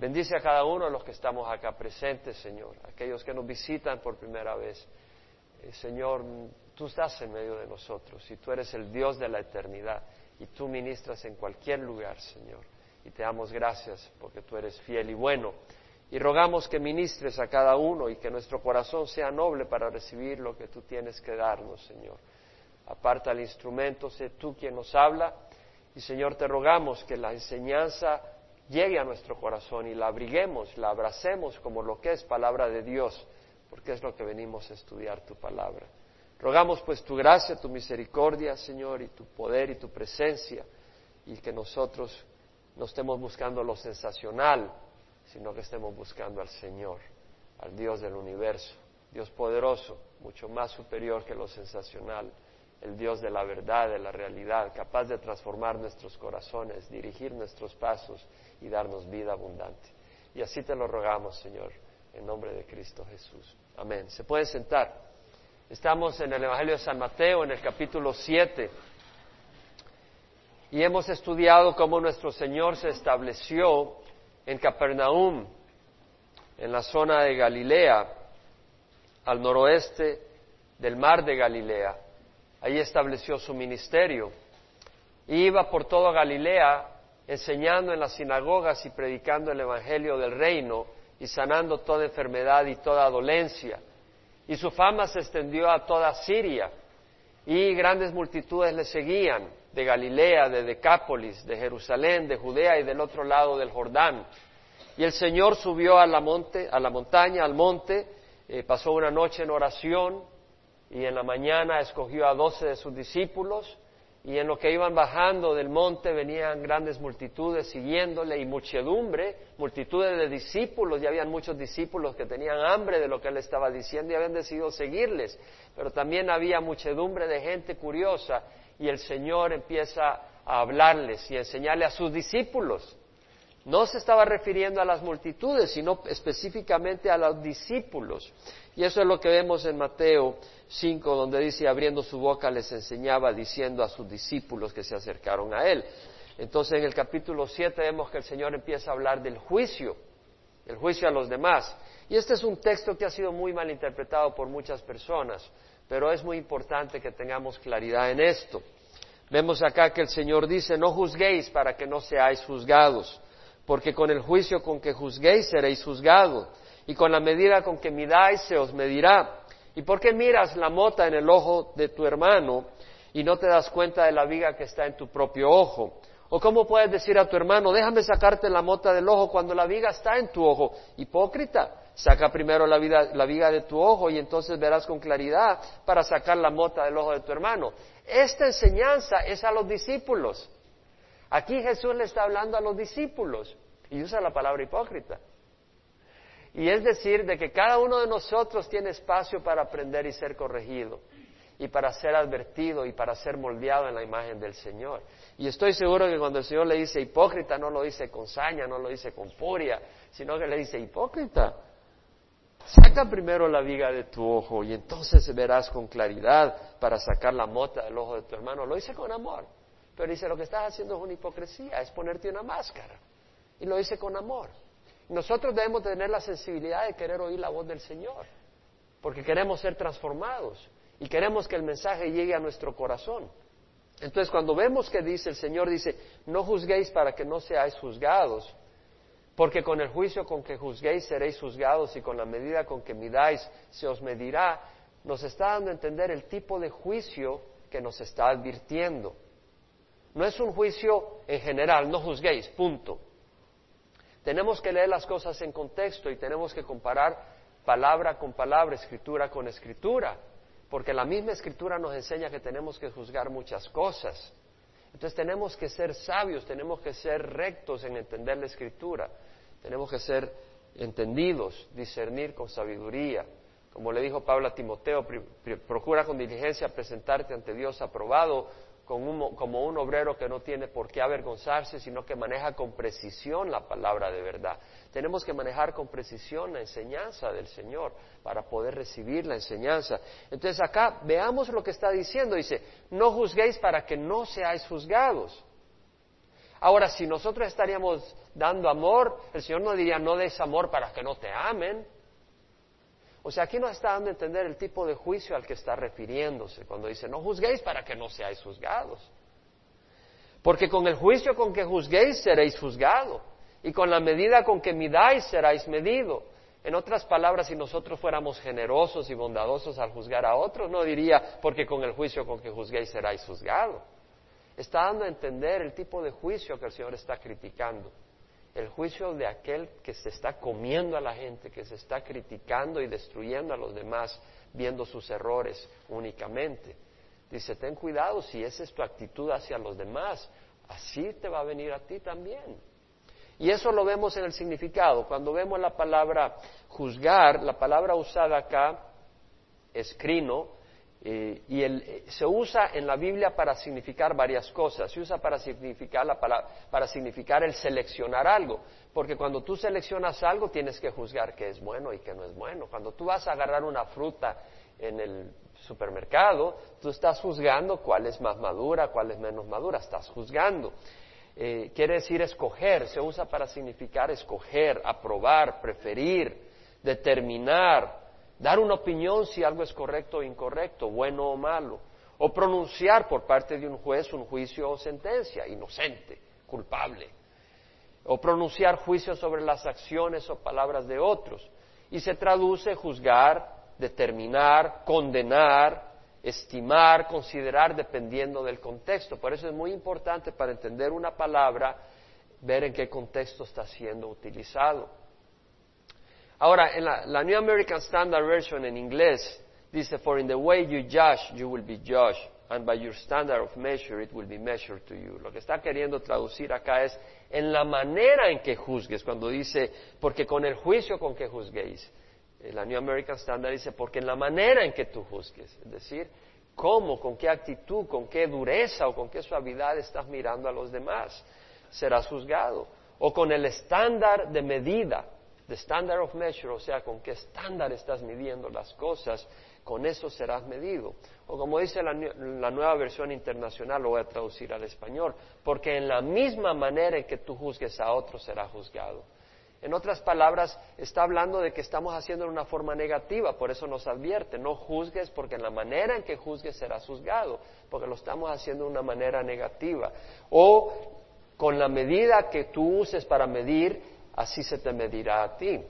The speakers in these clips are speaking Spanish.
Bendice a cada uno de los que estamos acá presentes, Señor, aquellos que nos visitan por primera vez. Eh, Señor, tú estás en medio de nosotros y tú eres el Dios de la eternidad y tú ministras en cualquier lugar, Señor. Y te damos gracias porque tú eres fiel y bueno. Y rogamos que ministres a cada uno y que nuestro corazón sea noble para recibir lo que tú tienes que darnos, Señor. Aparta el instrumento, sé tú quien nos habla. Y Señor, te rogamos que la enseñanza llegue a nuestro corazón y la abriguemos, la abracemos como lo que es palabra de Dios, porque es lo que venimos a estudiar tu palabra. Rogamos pues tu gracia, tu misericordia, Señor, y tu poder y tu presencia, y que nosotros no estemos buscando lo sensacional, sino que estemos buscando al Señor, al Dios del universo, Dios poderoso, mucho más superior que lo sensacional, el Dios de la verdad, de la realidad, capaz de transformar nuestros corazones, dirigir nuestros pasos y darnos vida abundante. Y así te lo rogamos, Señor, en nombre de Cristo Jesús. Amén. Se puede sentar. Estamos en el Evangelio de San Mateo, en el capítulo 7, y hemos estudiado cómo nuestro Señor se estableció en Capernaum, en la zona de Galilea, al noroeste del mar de Galilea. Ahí estableció su ministerio. Iba por toda Galilea enseñando en las sinagogas y predicando el Evangelio del reino y sanando toda enfermedad y toda dolencia. Y su fama se extendió a toda Siria y grandes multitudes le seguían de Galilea, de Decápolis, de Jerusalén, de Judea y del otro lado del Jordán. Y el Señor subió a la, monte, a la montaña, al monte, eh, pasó una noche en oración y en la mañana escogió a doce de sus discípulos y en lo que iban bajando del monte venían grandes multitudes siguiéndole y muchedumbre, multitudes de discípulos, ya habían muchos discípulos que tenían hambre de lo que él estaba diciendo y habían decidido seguirles, pero también había muchedumbre de gente curiosa y el Señor empieza a hablarles y enseñarle a sus discípulos. No se estaba refiriendo a las multitudes, sino específicamente a los discípulos. Y eso es lo que vemos en Mateo 5, donde dice, abriendo su boca les enseñaba diciendo a sus discípulos que se acercaron a él. Entonces en el capítulo 7 vemos que el Señor empieza a hablar del juicio, el juicio a los demás. Y este es un texto que ha sido muy mal interpretado por muchas personas, pero es muy importante que tengamos claridad en esto. Vemos acá que el Señor dice, no juzguéis para que no seáis juzgados, porque con el juicio con que juzguéis seréis juzgados, y con la medida con que midáis se os medirá. ¿Y por qué miras la mota en el ojo de tu hermano y no te das cuenta de la viga que está en tu propio ojo? ¿O cómo puedes decir a tu hermano, déjame sacarte la mota del ojo cuando la viga está en tu ojo? Hipócrita, saca primero la, la viga de tu ojo y entonces verás con claridad para sacar la mota del ojo de tu hermano. Esta enseñanza es a los discípulos. Aquí Jesús le está hablando a los discípulos y usa la palabra hipócrita. Y es decir, de que cada uno de nosotros tiene espacio para aprender y ser corregido, y para ser advertido y para ser moldeado en la imagen del Señor. Y estoy seguro que cuando el Señor le dice hipócrita, no lo dice con saña, no lo dice con furia, sino que le dice hipócrita. Saca primero la viga de tu ojo y entonces verás con claridad para sacar la mota del ojo de tu hermano. Lo dice con amor, pero dice lo que estás haciendo es una hipocresía, es ponerte una máscara. Y lo dice con amor. Nosotros debemos tener la sensibilidad de querer oír la voz del Señor, porque queremos ser transformados y queremos que el mensaje llegue a nuestro corazón. Entonces, cuando vemos que dice el Señor, dice, no juzguéis para que no seáis juzgados, porque con el juicio con que juzguéis seréis juzgados y con la medida con que midáis se os medirá, nos está dando a entender el tipo de juicio que nos está advirtiendo. No es un juicio en general, no juzguéis, punto. Tenemos que leer las cosas en contexto y tenemos que comparar palabra con palabra, escritura con escritura, porque la misma escritura nos enseña que tenemos que juzgar muchas cosas. Entonces tenemos que ser sabios, tenemos que ser rectos en entender la escritura, tenemos que ser entendidos, discernir con sabiduría. Como le dijo Pablo a Timoteo, procura con diligencia presentarte ante Dios aprobado, como un obrero que no tiene por qué avergonzarse, sino que maneja con precisión la palabra de verdad. Tenemos que manejar con precisión la enseñanza del Señor para poder recibir la enseñanza. Entonces acá veamos lo que está diciendo. Dice, no juzguéis para que no seáis juzgados. Ahora, si nosotros estaríamos dando amor, el Señor no diría no des amor para que no te amen. O sea, aquí nos está dando a entender el tipo de juicio al que está refiriéndose cuando dice no juzguéis para que no seáis juzgados. Porque con el juicio con que juzguéis seréis juzgados y con la medida con que midáis seráis medido. En otras palabras, si nosotros fuéramos generosos y bondadosos al juzgar a otros, no diría, porque con el juicio con que juzguéis seráis juzgados. Está dando a entender el tipo de juicio que el Señor está criticando. El juicio de aquel que se está comiendo a la gente, que se está criticando y destruyendo a los demás, viendo sus errores únicamente. Dice, ten cuidado si esa es tu actitud hacia los demás, así te va a venir a ti también. Y eso lo vemos en el significado. Cuando vemos la palabra juzgar, la palabra usada acá es crino, eh, y eh, se usa en la Biblia para significar varias cosas. Se usa para significar, la para significar el seleccionar algo. Porque cuando tú seleccionas algo tienes que juzgar qué es bueno y qué no es bueno. Cuando tú vas a agarrar una fruta en el supermercado, tú estás juzgando cuál es más madura, cuál es menos madura. Estás juzgando. Eh, quiere decir escoger, se usa para significar escoger, aprobar, preferir, determinar, dar una opinión si algo es correcto o incorrecto, bueno o malo, o pronunciar por parte de un juez un juicio o sentencia, inocente, culpable, o pronunciar juicio sobre las acciones o palabras de otros, y se traduce juzgar, determinar, condenar, estimar, considerar dependiendo del contexto. Por eso es muy importante para entender una palabra ver en qué contexto está siendo utilizado. Ahora, en la, New American Standard Version en inglés dice, For in the way you judge, you will be judged, and by your standard of measure, it will be measured to you. Lo que está queriendo traducir acá es, en la manera en que juzgues, cuando dice, porque con el juicio con que juzguéis. Eh, la New American Standard dice, porque en la manera en que tú juzgues, es decir, cómo, con qué actitud, con qué dureza o con qué suavidad estás mirando a los demás, serás juzgado. O con el estándar de medida, the standard of measure, o sea, con qué estándar estás midiendo las cosas, con eso serás medido. O como dice la, nueva versión internacional, lo voy a traducir al español, porque en la misma manera en que tú juzgues a otro serás juzgado. En otras palabras, está hablando de que estamos haciendo de una forma negativa, por eso nos advierte, no juzgues porque en la manera en que juzgues serás juzgado, porque lo estamos haciendo de una manera negativa. O con la medida que tú uses para medir, así se te medirá a ti.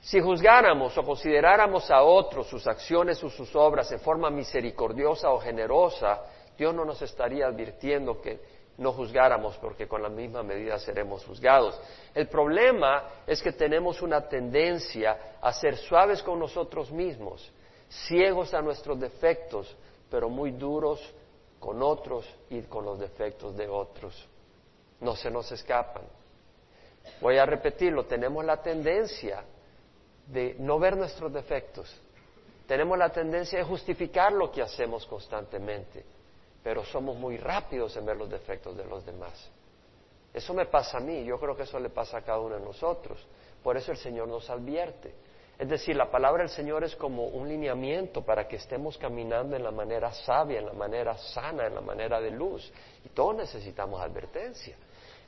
Si juzgáramos o consideráramos a otros sus acciones o sus obras en forma misericordiosa o generosa, Dios no nos estaría advirtiendo que no juzgáramos, porque con la misma medida seremos juzgados. El problema es que tenemos una tendencia a ser suaves con nosotros mismos, ciegos a nuestros defectos, pero muy duros con otros y con los defectos de otros. No se nos escapan. Voy a repetirlo, tenemos la tendencia de no ver nuestros defectos. Tenemos la tendencia de justificar lo que hacemos constantemente pero somos muy rápidos en ver los defectos de los demás. Eso me pasa a mí, yo creo que eso le pasa a cada uno de nosotros. Por eso el Señor nos advierte. Es decir, la palabra del Señor es como un lineamiento para que estemos caminando en la manera sabia, en la manera sana, en la manera de luz. Y todos necesitamos advertencia.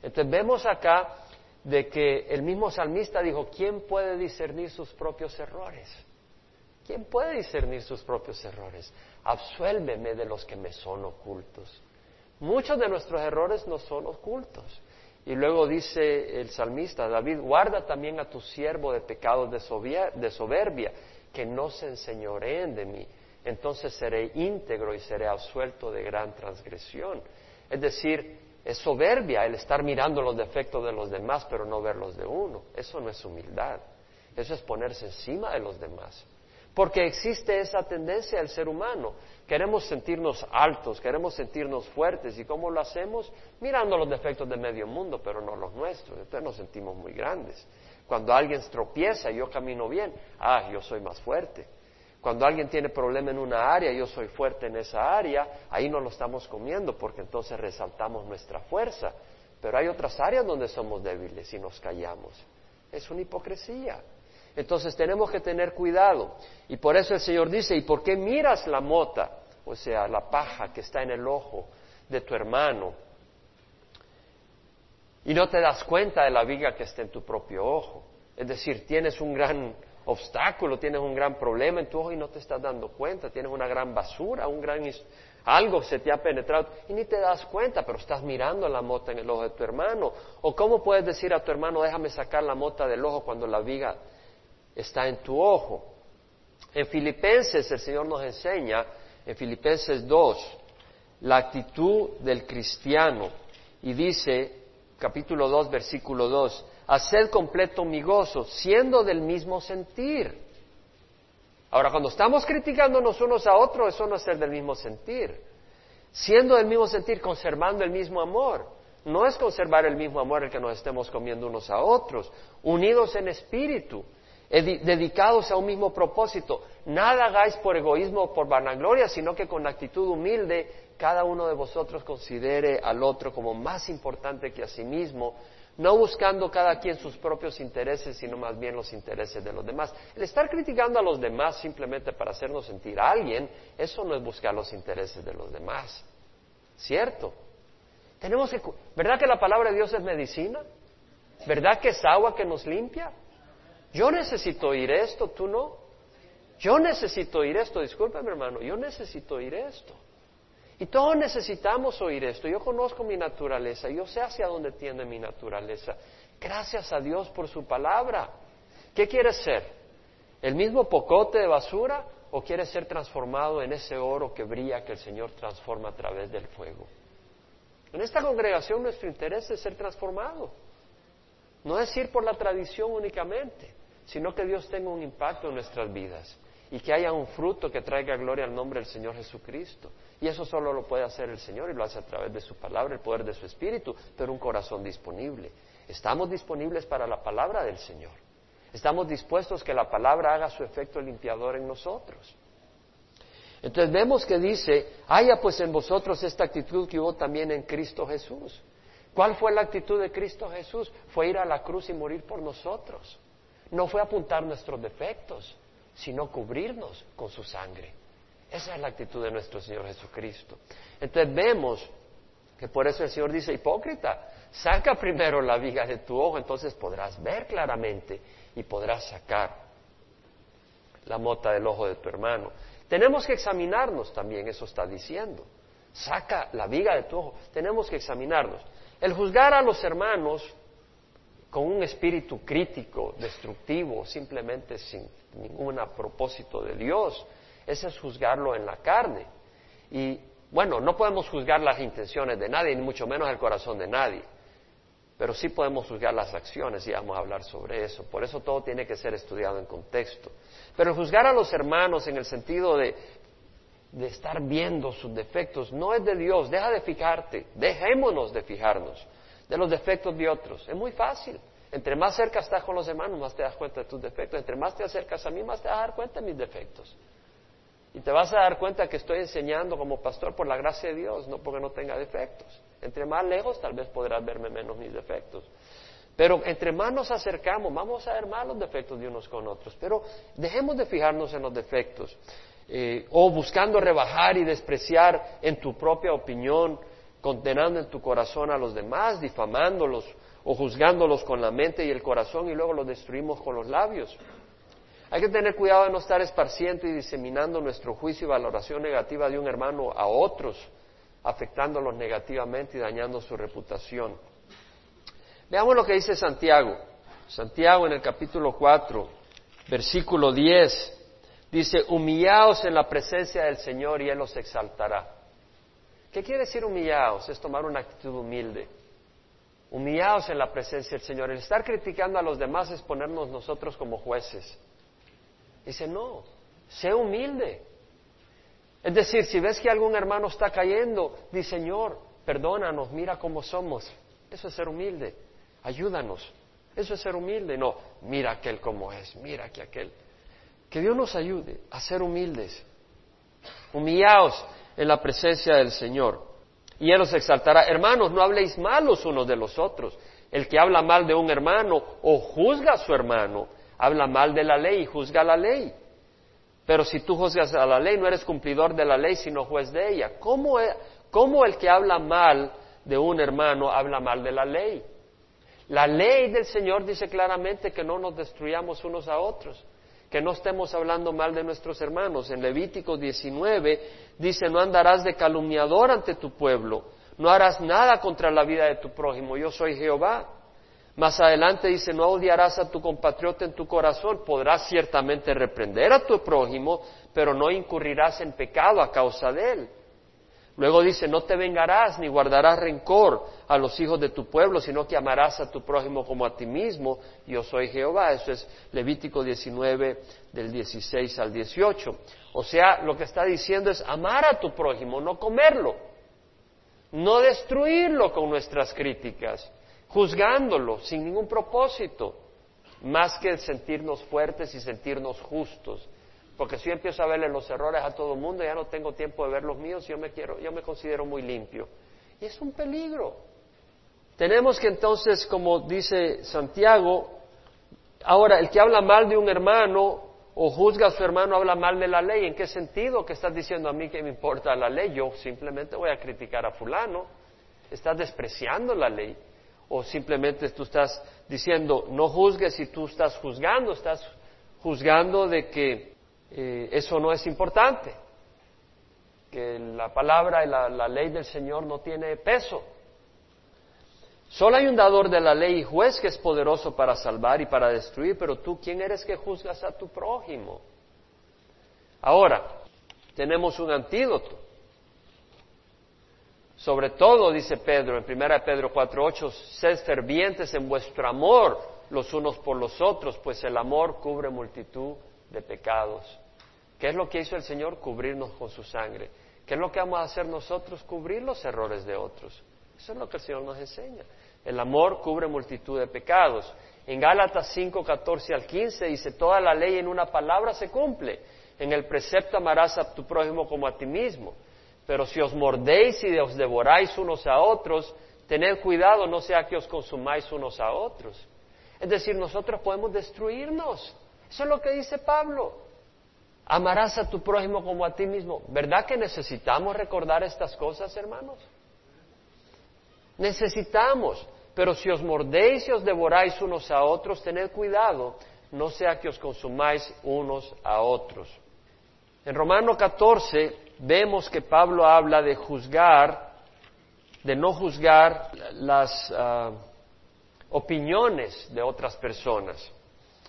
Entonces vemos acá de que el mismo salmista dijo, ¿quién puede discernir sus propios errores? ¿Quién puede discernir sus propios errores? Absuélveme de los que me son ocultos. Muchos de nuestros errores no son ocultos. Y luego dice el salmista, David, guarda también a tu siervo de pecados de soberbia, que no se enseñoreen de mí. Entonces seré íntegro y seré absuelto de gran transgresión. Es decir, es soberbia el estar mirando los defectos de los demás, pero no ver los de uno. Eso no es humildad. Eso es ponerse encima de los demás. Porque existe esa tendencia del ser humano. Queremos sentirnos altos, queremos sentirnos fuertes. ¿Y cómo lo hacemos? Mirando los defectos de medio mundo, pero no los nuestros. Entonces nos sentimos muy grandes. Cuando alguien tropieza y yo camino bien, ah, yo soy más fuerte. Cuando alguien tiene problema en una área, yo soy fuerte en esa área, ahí no lo estamos comiendo porque entonces resaltamos nuestra fuerza. Pero hay otras áreas donde somos débiles y nos callamos. Es una hipocresía. Entonces tenemos que tener cuidado. Y por eso el Señor dice, ¿y por qué miras la mota? O sea, la paja que está en el ojo de tu hermano y no te das cuenta de la viga que está en tu propio ojo. Es decir, tienes un gran obstáculo, tienes un gran problema en tu ojo y no te estás dando cuenta, tienes una gran basura, un gran algo se te ha penetrado y ni te das cuenta, pero estás mirando la mota en el ojo de tu hermano. O cómo puedes decir a tu hermano, déjame sacar la mota del ojo cuando la viga está en tu ojo. En Filipenses el Señor nos enseña, en Filipenses 2, la actitud del cristiano y dice, capítulo 2, versículo 2, haced completo mi gozo, siendo del mismo sentir. Ahora, cuando estamos criticándonos unos a otros, eso no es ser del mismo sentir. Siendo del mismo sentir, conservando el mismo amor. No es conservar el mismo amor el que nos estemos comiendo unos a otros, unidos en espíritu, dedicados a un mismo propósito. Nada hagáis por egoísmo o por vanagloria, sino que con actitud humilde cada uno de vosotros considere al otro como más importante que a sí mismo, no buscando cada quien sus propios intereses, sino más bien los intereses de los demás. El estar criticando a los demás simplemente para hacernos sentir a alguien, eso no es buscar los intereses de los demás. ¿Cierto? Tenemos que, ¿verdad que la palabra de Dios es medicina? ¿Verdad que es agua que nos limpia? Yo necesito oír esto, tú no. Yo necesito oír esto, discúlpeme hermano, yo necesito oír esto. Y todos necesitamos oír esto. Yo conozco mi naturaleza, yo sé hacia dónde tiende mi naturaleza. Gracias a Dios por su palabra. ¿Qué quieres ser? ¿El mismo pocote de basura o quieres ser transformado en ese oro que brilla que el Señor transforma a través del fuego? En esta congregación nuestro interés es ser transformado. No es ir por la tradición únicamente, sino que Dios tenga un impacto en nuestras vidas y que haya un fruto que traiga gloria al nombre del Señor Jesucristo. Y eso solo lo puede hacer el Señor y lo hace a través de su palabra, el poder de su Espíritu, pero un corazón disponible. Estamos disponibles para la palabra del Señor. Estamos dispuestos que la palabra haga su efecto limpiador en nosotros. Entonces vemos que dice, haya pues en vosotros esta actitud que hubo también en Cristo Jesús. ¿Cuál fue la actitud de Cristo Jesús? Fue ir a la cruz y morir por nosotros. No fue apuntar nuestros defectos, sino cubrirnos con su sangre. Esa es la actitud de nuestro Señor Jesucristo. Entonces vemos que por eso el Señor dice, hipócrita, saca primero la viga de tu ojo, entonces podrás ver claramente y podrás sacar la mota del ojo de tu hermano. Tenemos que examinarnos también, eso está diciendo. Saca la viga de tu ojo. Tenemos que examinarnos. El juzgar a los hermanos con un espíritu crítico, destructivo, simplemente sin ningún propósito de Dios, ese es juzgarlo en la carne. Y bueno, no podemos juzgar las intenciones de nadie, ni mucho menos el corazón de nadie, pero sí podemos juzgar las acciones y vamos a hablar sobre eso. Por eso todo tiene que ser estudiado en contexto. Pero juzgar a los hermanos en el sentido de, de estar viendo sus defectos no es de Dios, deja de fijarte, dejémonos de fijarnos de los defectos de otros. Es muy fácil. Entre más cerca estás con los hermanos, más te das cuenta de tus defectos. Entre más te acercas a mí, más te vas a dar cuenta de mis defectos. Y te vas a dar cuenta que estoy enseñando como pastor por la gracia de Dios, no porque no tenga defectos. Entre más lejos, tal vez podrás verme menos mis defectos. Pero entre más nos acercamos, vamos a ver más los defectos de unos con otros. Pero dejemos de fijarnos en los defectos. Eh, o buscando rebajar y despreciar en tu propia opinión condenando en tu corazón a los demás, difamándolos o juzgándolos con la mente y el corazón y luego los destruimos con los labios. Hay que tener cuidado de no estar esparciendo y diseminando nuestro juicio y valoración negativa de un hermano a otros, afectándolos negativamente y dañando su reputación. Veamos lo que dice Santiago. Santiago en el capítulo 4, versículo 10, dice, humillaos en la presencia del Señor y Él los exaltará. ¿Qué quiere decir humillados? Es tomar una actitud humilde. Humillados en la presencia del Señor. El estar criticando a los demás es ponernos nosotros como jueces. Dice, no, sé humilde. Es decir, si ves que algún hermano está cayendo, di Señor, perdónanos, mira cómo somos. Eso es ser humilde. Ayúdanos. Eso es ser humilde. No, mira aquel como es, mira que aquel. Que Dios nos ayude a ser humildes. Humillaos en la presencia del Señor. Y Él los exaltará. Hermanos, no habléis mal los unos de los otros. El que habla mal de un hermano o juzga a su hermano, habla mal de la ley y juzga la ley. Pero si tú juzgas a la ley, no eres cumplidor de la ley, sino juez de ella. ¿Cómo, e, cómo el que habla mal de un hermano habla mal de la ley? La ley del Señor dice claramente que no nos destruyamos unos a otros, que no estemos hablando mal de nuestros hermanos. En Levítico 19 dice, no andarás de calumniador ante tu pueblo, no harás nada contra la vida de tu prójimo, yo soy Jehová. Más adelante dice, no odiarás a tu compatriota en tu corazón, podrás ciertamente reprender a tu prójimo, pero no incurrirás en pecado a causa de él. Luego dice, no te vengarás ni guardarás rencor a los hijos de tu pueblo, sino que amarás a tu prójimo como a ti mismo. Yo soy Jehová. Eso es Levítico 19 del 16 al 18. O sea, lo que está diciendo es amar a tu prójimo, no comerlo, no destruirlo con nuestras críticas, juzgándolo sin ningún propósito, más que sentirnos fuertes y sentirnos justos porque si yo empiezo a verle los errores a todo el mundo, ya no tengo tiempo de ver los míos, yo me quiero, yo me considero muy limpio. Y es un peligro. Tenemos que entonces, como dice Santiago, ahora el que habla mal de un hermano o juzga a su hermano habla mal de la ley. ¿En qué sentido? que estás diciendo a mí que me importa la ley? Yo simplemente voy a criticar a fulano. Estás despreciando la ley. O simplemente tú estás diciendo, no juzgues y tú estás juzgando, estás juzgando de que eh, eso no es importante, que la palabra y la, ley del Señor no tiene peso. Solo hay un dador de la ley y juez que es poderoso para salvar y para destruir, pero tú, ¿quién eres que juzgas a tu prójimo? Ahora, tenemos un antídoto. Sobre todo, dice Pedro en 1 Pedro 4.8, sed fervientes en vuestro amor los unos por los otros, pues el amor cubre multitud de pecados. ¿Qué es lo que hizo el Señor? Cubrirnos con su sangre. ¿Qué es lo que vamos a hacer nosotros? Cubrir los errores de otros. Eso es lo que el Señor nos enseña. El amor cubre multitud de pecados. En Gálatas 5, 14 al 15 dice, toda la ley en una palabra se cumple. En el precepto amarás a tu prójimo como a ti mismo. Pero si os mordéis y os devoráis unos a otros, tened cuidado, no sea que os consumáis unos a otros. Es decir, nosotros podemos destruirnos. Eso es lo que dice Pablo. Amarás a tu prójimo como a ti mismo. ¿Verdad que necesitamos recordar estas cosas, hermanos? Necesitamos. Pero si os mordéis y os devoráis unos a otros, tened cuidado, no sea que os consumáis unos a otros. En Romano 14 vemos que Pablo habla de juzgar, de no juzgar las ah, opiniones de otras personas.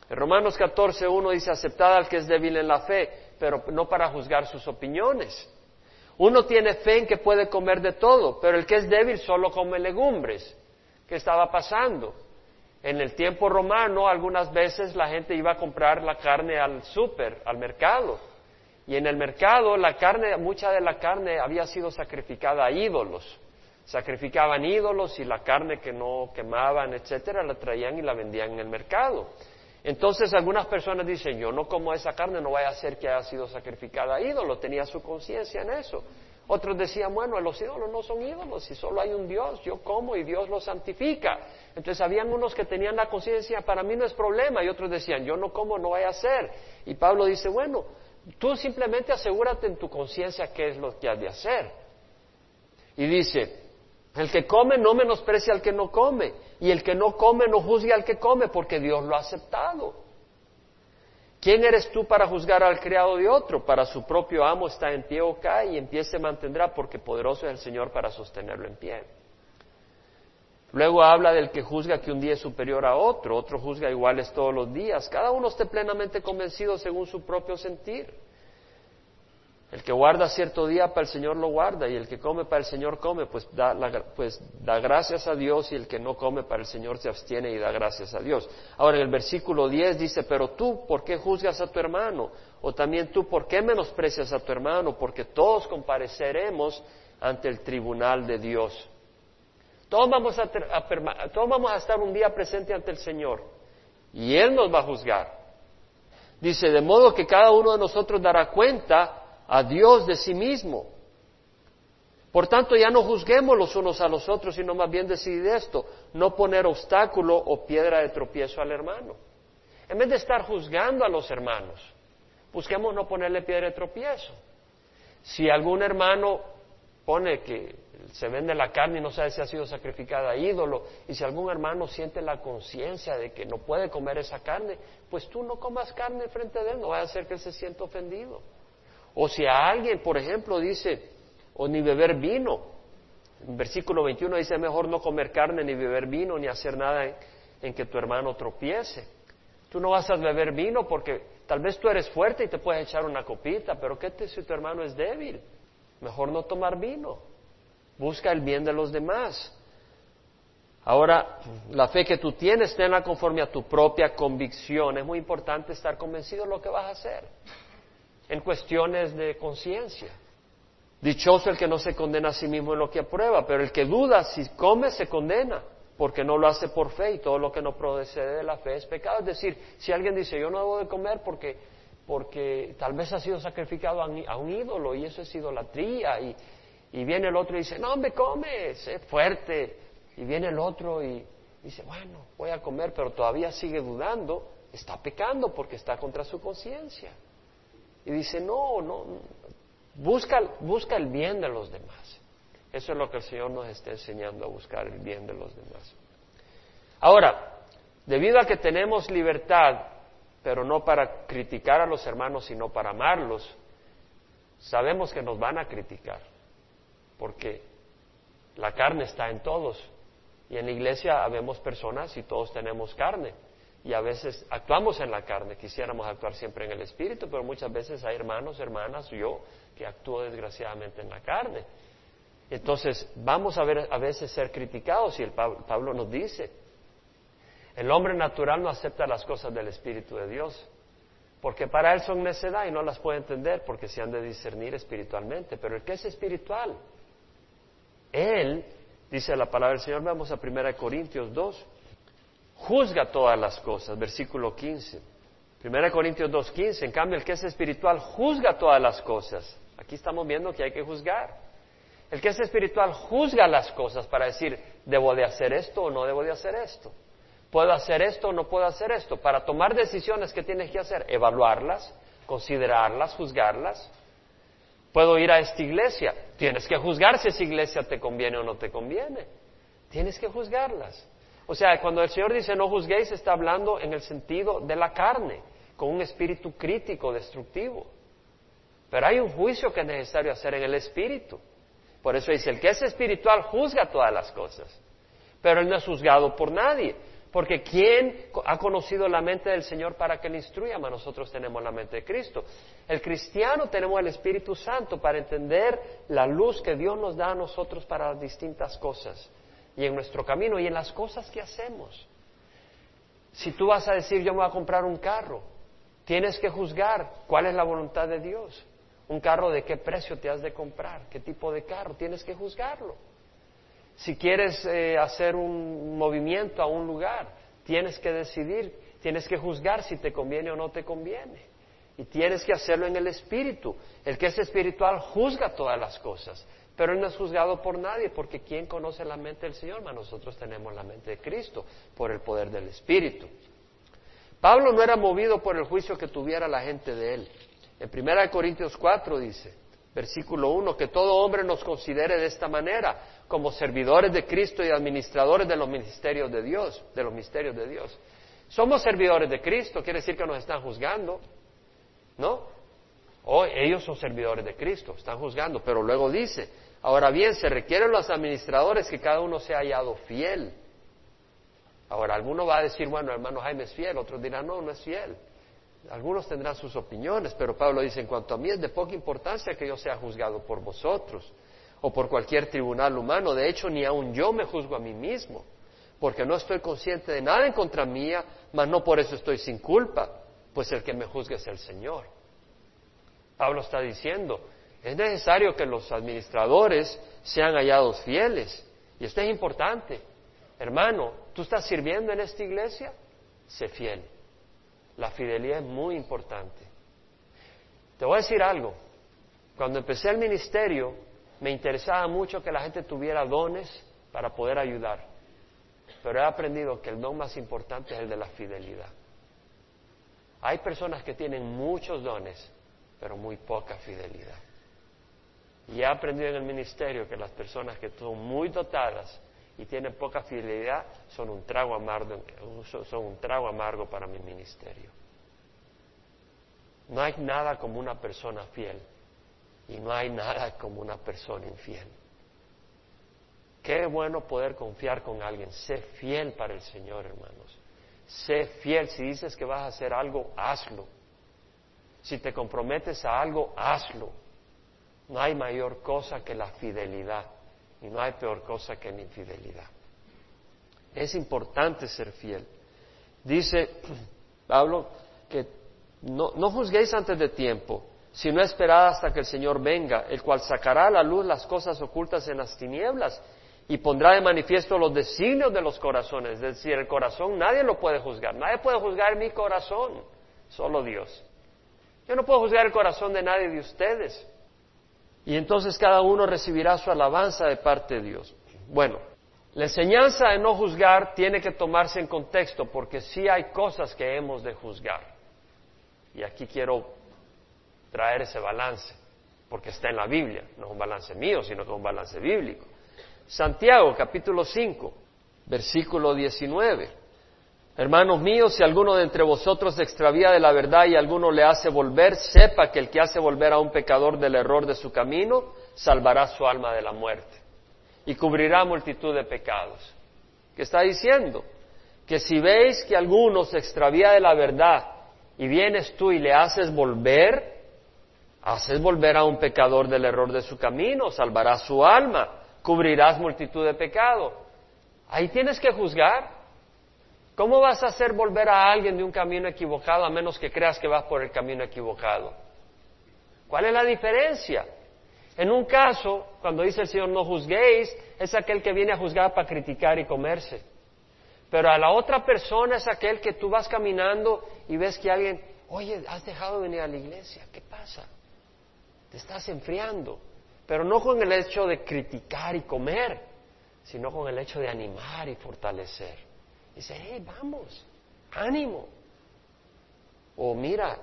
En Romanos 14, uno dice, aceptad al que es débil en la fe, pero no para juzgar sus opiniones. Uno tiene fe en que puede comer de todo, pero el que es débil solo come legumbres. ¿Qué estaba pasando? En el tiempo romano, algunas veces la gente iba a comprar la carne al súper, al mercado. Y en el mercado, la carne, mucha de la carne había sido sacrificada a ídolos. Sacrificaban ídolos y la carne que no quemaban, etcétera, la traían y la vendían en el mercado. Entonces algunas personas dicen, yo no como esa carne, no vaya a ser que haya sido sacrificada a ídolo, tenía su conciencia en eso. Otros decían, bueno, los ídolos no son ídolos, si solo hay un Dios, yo como y Dios lo santifica. Entonces habían unos que tenían la conciencia, para mí no es problema, y otros decían, yo no como, no vaya a ser. Y Pablo dice, bueno, tú simplemente asegúrate en tu conciencia qué es lo que has de hacer. Y dice, el que come no menosprecia al que no come, y el que no come no juzgue al que come, porque Dios lo ha aceptado. ¿Quién eres tú para juzgar al criado de otro? Para su propio amo está en pie o cae, y en pie se mantendrá, porque poderoso es el Señor para sostenerlo en pie. Luego habla del que juzga que un día es superior a otro, otro juzga iguales todos los días. Cada uno esté plenamente convencido según su propio sentir. El que guarda cierto día para el Señor lo guarda y el que come para el Señor come, pues da, pues da gracias a Dios y el que no come para el Señor se abstiene y da gracias a Dios. Ahora en el versículo 10 dice, pero tú, ¿por qué juzgas a tu hermano? O también tú, ¿por qué menosprecias a tu hermano? Porque todos compareceremos ante el tribunal de Dios. Todos vamos a, todos vamos a estar un día presente ante el Señor y Él nos va a juzgar. Dice, de modo que cada uno de nosotros dará cuenta a Dios de sí mismo. Por tanto, ya no juzguemos los unos a los otros, sino más bien decidir esto, no poner obstáculo o piedra de tropiezo al hermano. En vez de estar juzgando a los hermanos, busquemos no ponerle piedra de tropiezo. Si algún hermano pone que se vende la carne y no sabe si ha sido sacrificada a ídolo. Y si algún hermano siente la conciencia de que no puede comer esa carne, pues tú no comas carne frente de él, no vaya a ser que él se sienta ofendido. O si a alguien, por ejemplo, dice, o ni beber vino. En versículo 21 dice, mejor no comer carne, ni beber vino, ni hacer nada en, que tu hermano tropiece. Tú no vas a beber vino porque tal vez tú eres fuerte y te puedes echar una copita, pero ¿qué te si tu hermano es débil? Mejor no tomar vino. Busca el bien de los demás. Ahora, la fe que tú tienes, tenla conforme a tu propia convicción. Es muy importante estar convencido de lo que vas a hacer en cuestiones de conciencia. Dichoso el que no se condena a sí mismo en lo que aprueba, pero el que duda si come se condena, porque no lo hace por fe y todo lo que no procede de la fe es pecado. Es decir, si alguien dice yo no debo de comer porque, porque tal vez ha sido sacrificado a un ídolo y eso es idolatría y, y viene el otro y dice, no, me comes, es fuerte. Y viene el otro y dice, bueno, voy a comer, pero todavía sigue dudando, está pecando porque está contra su conciencia. Y dice, no, no, busca, busca el bien de los demás. Eso es lo que el Señor nos está enseñando a buscar el bien de los demás. Ahora, debido a que tenemos libertad, pero no para criticar a los hermanos, sino para amarlos, sabemos que nos van a criticar porque la carne está en todos. Y en la iglesia habemos personas y todos tenemos carne. Y a veces actuamos en la carne, quisiéramos actuar siempre en el espíritu, pero muchas veces hay hermanos, hermanas, yo, que actúo desgraciadamente en la carne. Entonces, vamos a ver a veces ser criticados y el Pablo, Pablo nos dice, el hombre natural no acepta las cosas del Espíritu de Dios, porque para él son necedad y no las puede entender porque se han de discernir espiritualmente, pero el que es espiritual, él, dice la palabra del Señor, vamos a 1 Corintios 2, juzga todas las cosas, versículo 15. 1 Corintios 2, 15, en cambio el que es espiritual juzga todas las cosas. Aquí estamos viendo que hay que juzgar. El que es espiritual juzga las cosas para decir, debo de hacer esto o no debo de hacer esto. ¿Puedo hacer esto o no puedo hacer esto? Para tomar decisiones, ¿qué tienes que hacer? Evaluarlas, considerarlas, juzgarlas. Puedo ir a esta iglesia. Tienes que juzgar si esa iglesia te conviene o no te conviene. Tienes que juzgarlas. O sea, cuando el Señor dice no juzguéis, está hablando en el sentido de la carne, con un espíritu crítico, destructivo. Pero hay un juicio que es necesario hacer en el espíritu. Por eso dice, el que es espiritual juzga todas las cosas, pero él no es juzgado por nadie. Porque ¿quién ha conocido la mente del Señor para que le instruya? nosotros tenemos la mente de Cristo. El cristiano tenemos el Espíritu Santo para entender la luz que Dios nos da a nosotros para las distintas cosas y en nuestro camino y en las cosas que hacemos. Si tú vas a decir yo me voy a comprar un carro, tienes que juzgar cuál es la voluntad de Dios. Un carro de qué precio te has de comprar, qué tipo de carro, tienes que juzgarlo. Si quieres eh, hacer un movimiento a un lugar, tienes que decidir, tienes que juzgar si te conviene o no te conviene. Y tienes que hacerlo en el espíritu. El que es espiritual juzga todas las cosas, pero él no es juzgado por nadie, porque ¿quién conoce la mente del Señor? nosotros tenemos la mente de Cristo por el poder del espíritu. Pablo no era movido por el juicio que tuviera la gente de él. En 1 Corintios 4 dice, versículo 1, que todo hombre nos considere de esta manera, como servidores de Cristo y administradores de los ministerios de Dios, de los misterios de Dios. Somos servidores de Cristo, quiere decir que nos están juzgando, ¿no? O ellos son servidores de Cristo, están juzgando, pero luego dice, ahora bien, se requieren los administradores que cada uno sea hallado fiel. Ahora, alguno va a decir, bueno, hermano Jaime es fiel, otros dirán, no, no es fiel. Algunos tendrán sus opiniones, pero Pablo dice, en cuanto a mí es de poca importancia que yo sea juzgado por vosotros o por cualquier tribunal humano. De hecho, ni aun yo me juzgo a mí mismo, porque no estoy consciente de nada en contra mía, mas no por eso estoy sin culpa, pues el que me juzga es el Señor. Pablo está diciendo, es necesario que los administradores sean hallados fieles. Y esto es importante. Hermano, ¿tú estás sirviendo en esta iglesia? Sé fiel. La fidelidad es muy importante. Te voy a decir algo. Cuando empecé el ministerio, me interesaba mucho que la gente tuviera dones para poder ayudar. Pero he aprendido que el don más importante es el de la fidelidad. Hay personas que tienen muchos dones, pero muy poca fidelidad. Y he aprendido en el ministerio que las personas que son muy dotadas y tienen poca fidelidad son un trago amargo, son un trago amargo para mi ministerio. No hay nada como una persona fiel y no hay nada como una persona infiel. Qué bueno poder confiar con alguien. Sé fiel para el Señor, hermanos. Sé fiel. Si dices que vas a hacer algo, hazlo. Si te comprometes a algo, hazlo. No hay mayor cosa que la fidelidad y no hay peor cosa que la infidelidad. Es importante ser fiel. Dice Pablo que no, juzguéis antes de tiempo, sino esperad hasta que el Señor venga, el cual sacará a la luz las cosas ocultas en las tinieblas y pondrá de manifiesto los designios de los corazones. Es decir, el corazón nadie lo puede juzgar, nadie puede juzgar mi corazón, solo Dios. Yo no puedo juzgar el corazón de nadie de ustedes. Y entonces cada uno recibirá su alabanza de parte de Dios. Bueno, la enseñanza de no juzgar tiene que tomarse en contexto porque sí hay cosas que hemos de juzgar. Y aquí quiero traer ese balance, porque está en la Biblia, no es un balance mío, sino que es un balance bíblico. Santiago capítulo 5, versículo 19. Hermanos míos, si alguno de entre vosotros se extravía de la verdad y alguno le hace volver, sepa que el que hace volver a un pecador del error de su camino, salvará su alma de la muerte y cubrirá multitud de pecados. ¿Qué está diciendo? Que si veis que alguno se extravía de la verdad y vienes tú y le haces volver, haces volver a un pecador del error de su camino, salvará su alma, cubrirás multitud de pecado. Ahí tienes que juzgar. ¿Cómo vas a hacer volver a alguien de un camino equivocado a menos que creas que vas por el camino equivocado? ¿Cuál es la diferencia? En un caso, cuando dice el Señor no juzguéis, es aquel que viene a juzgar para criticar y comerse. Pero a la otra persona es aquel que tú vas caminando y ves que alguien, oye, has dejado de venir a la iglesia, ¿qué pasa? Te estás enfriando. Pero no con el hecho de criticar y comer, sino con el hecho de animar y fortalecer. Dice, hey, vamos, ánimo. O mira,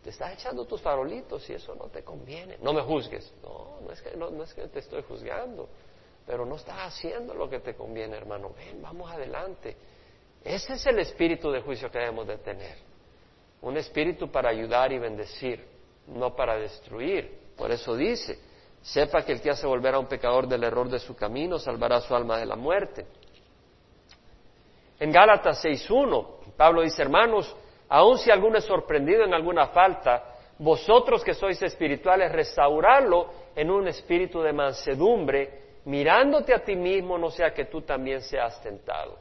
te estás echando tus farolitos y eso no te conviene. No me juzgues. No, no es que, no, es que te estoy juzgando, pero no estás haciendo lo que te conviene, hermano. Ven, vamos adelante. Ese es el espíritu de juicio que debemos de tener. Un espíritu para ayudar y bendecir, no para destruir. Por eso dice, sepa que el que hace volver a un pecador del error de su camino salvará su alma de la muerte. En Gálatas 6.1, Pablo dice, hermanos, aun si alguno es sorprendido en alguna falta, vosotros que sois espirituales, restauradlo en un espíritu de mansedumbre, mirándote a ti mismo, no sea que tú también seas tentado.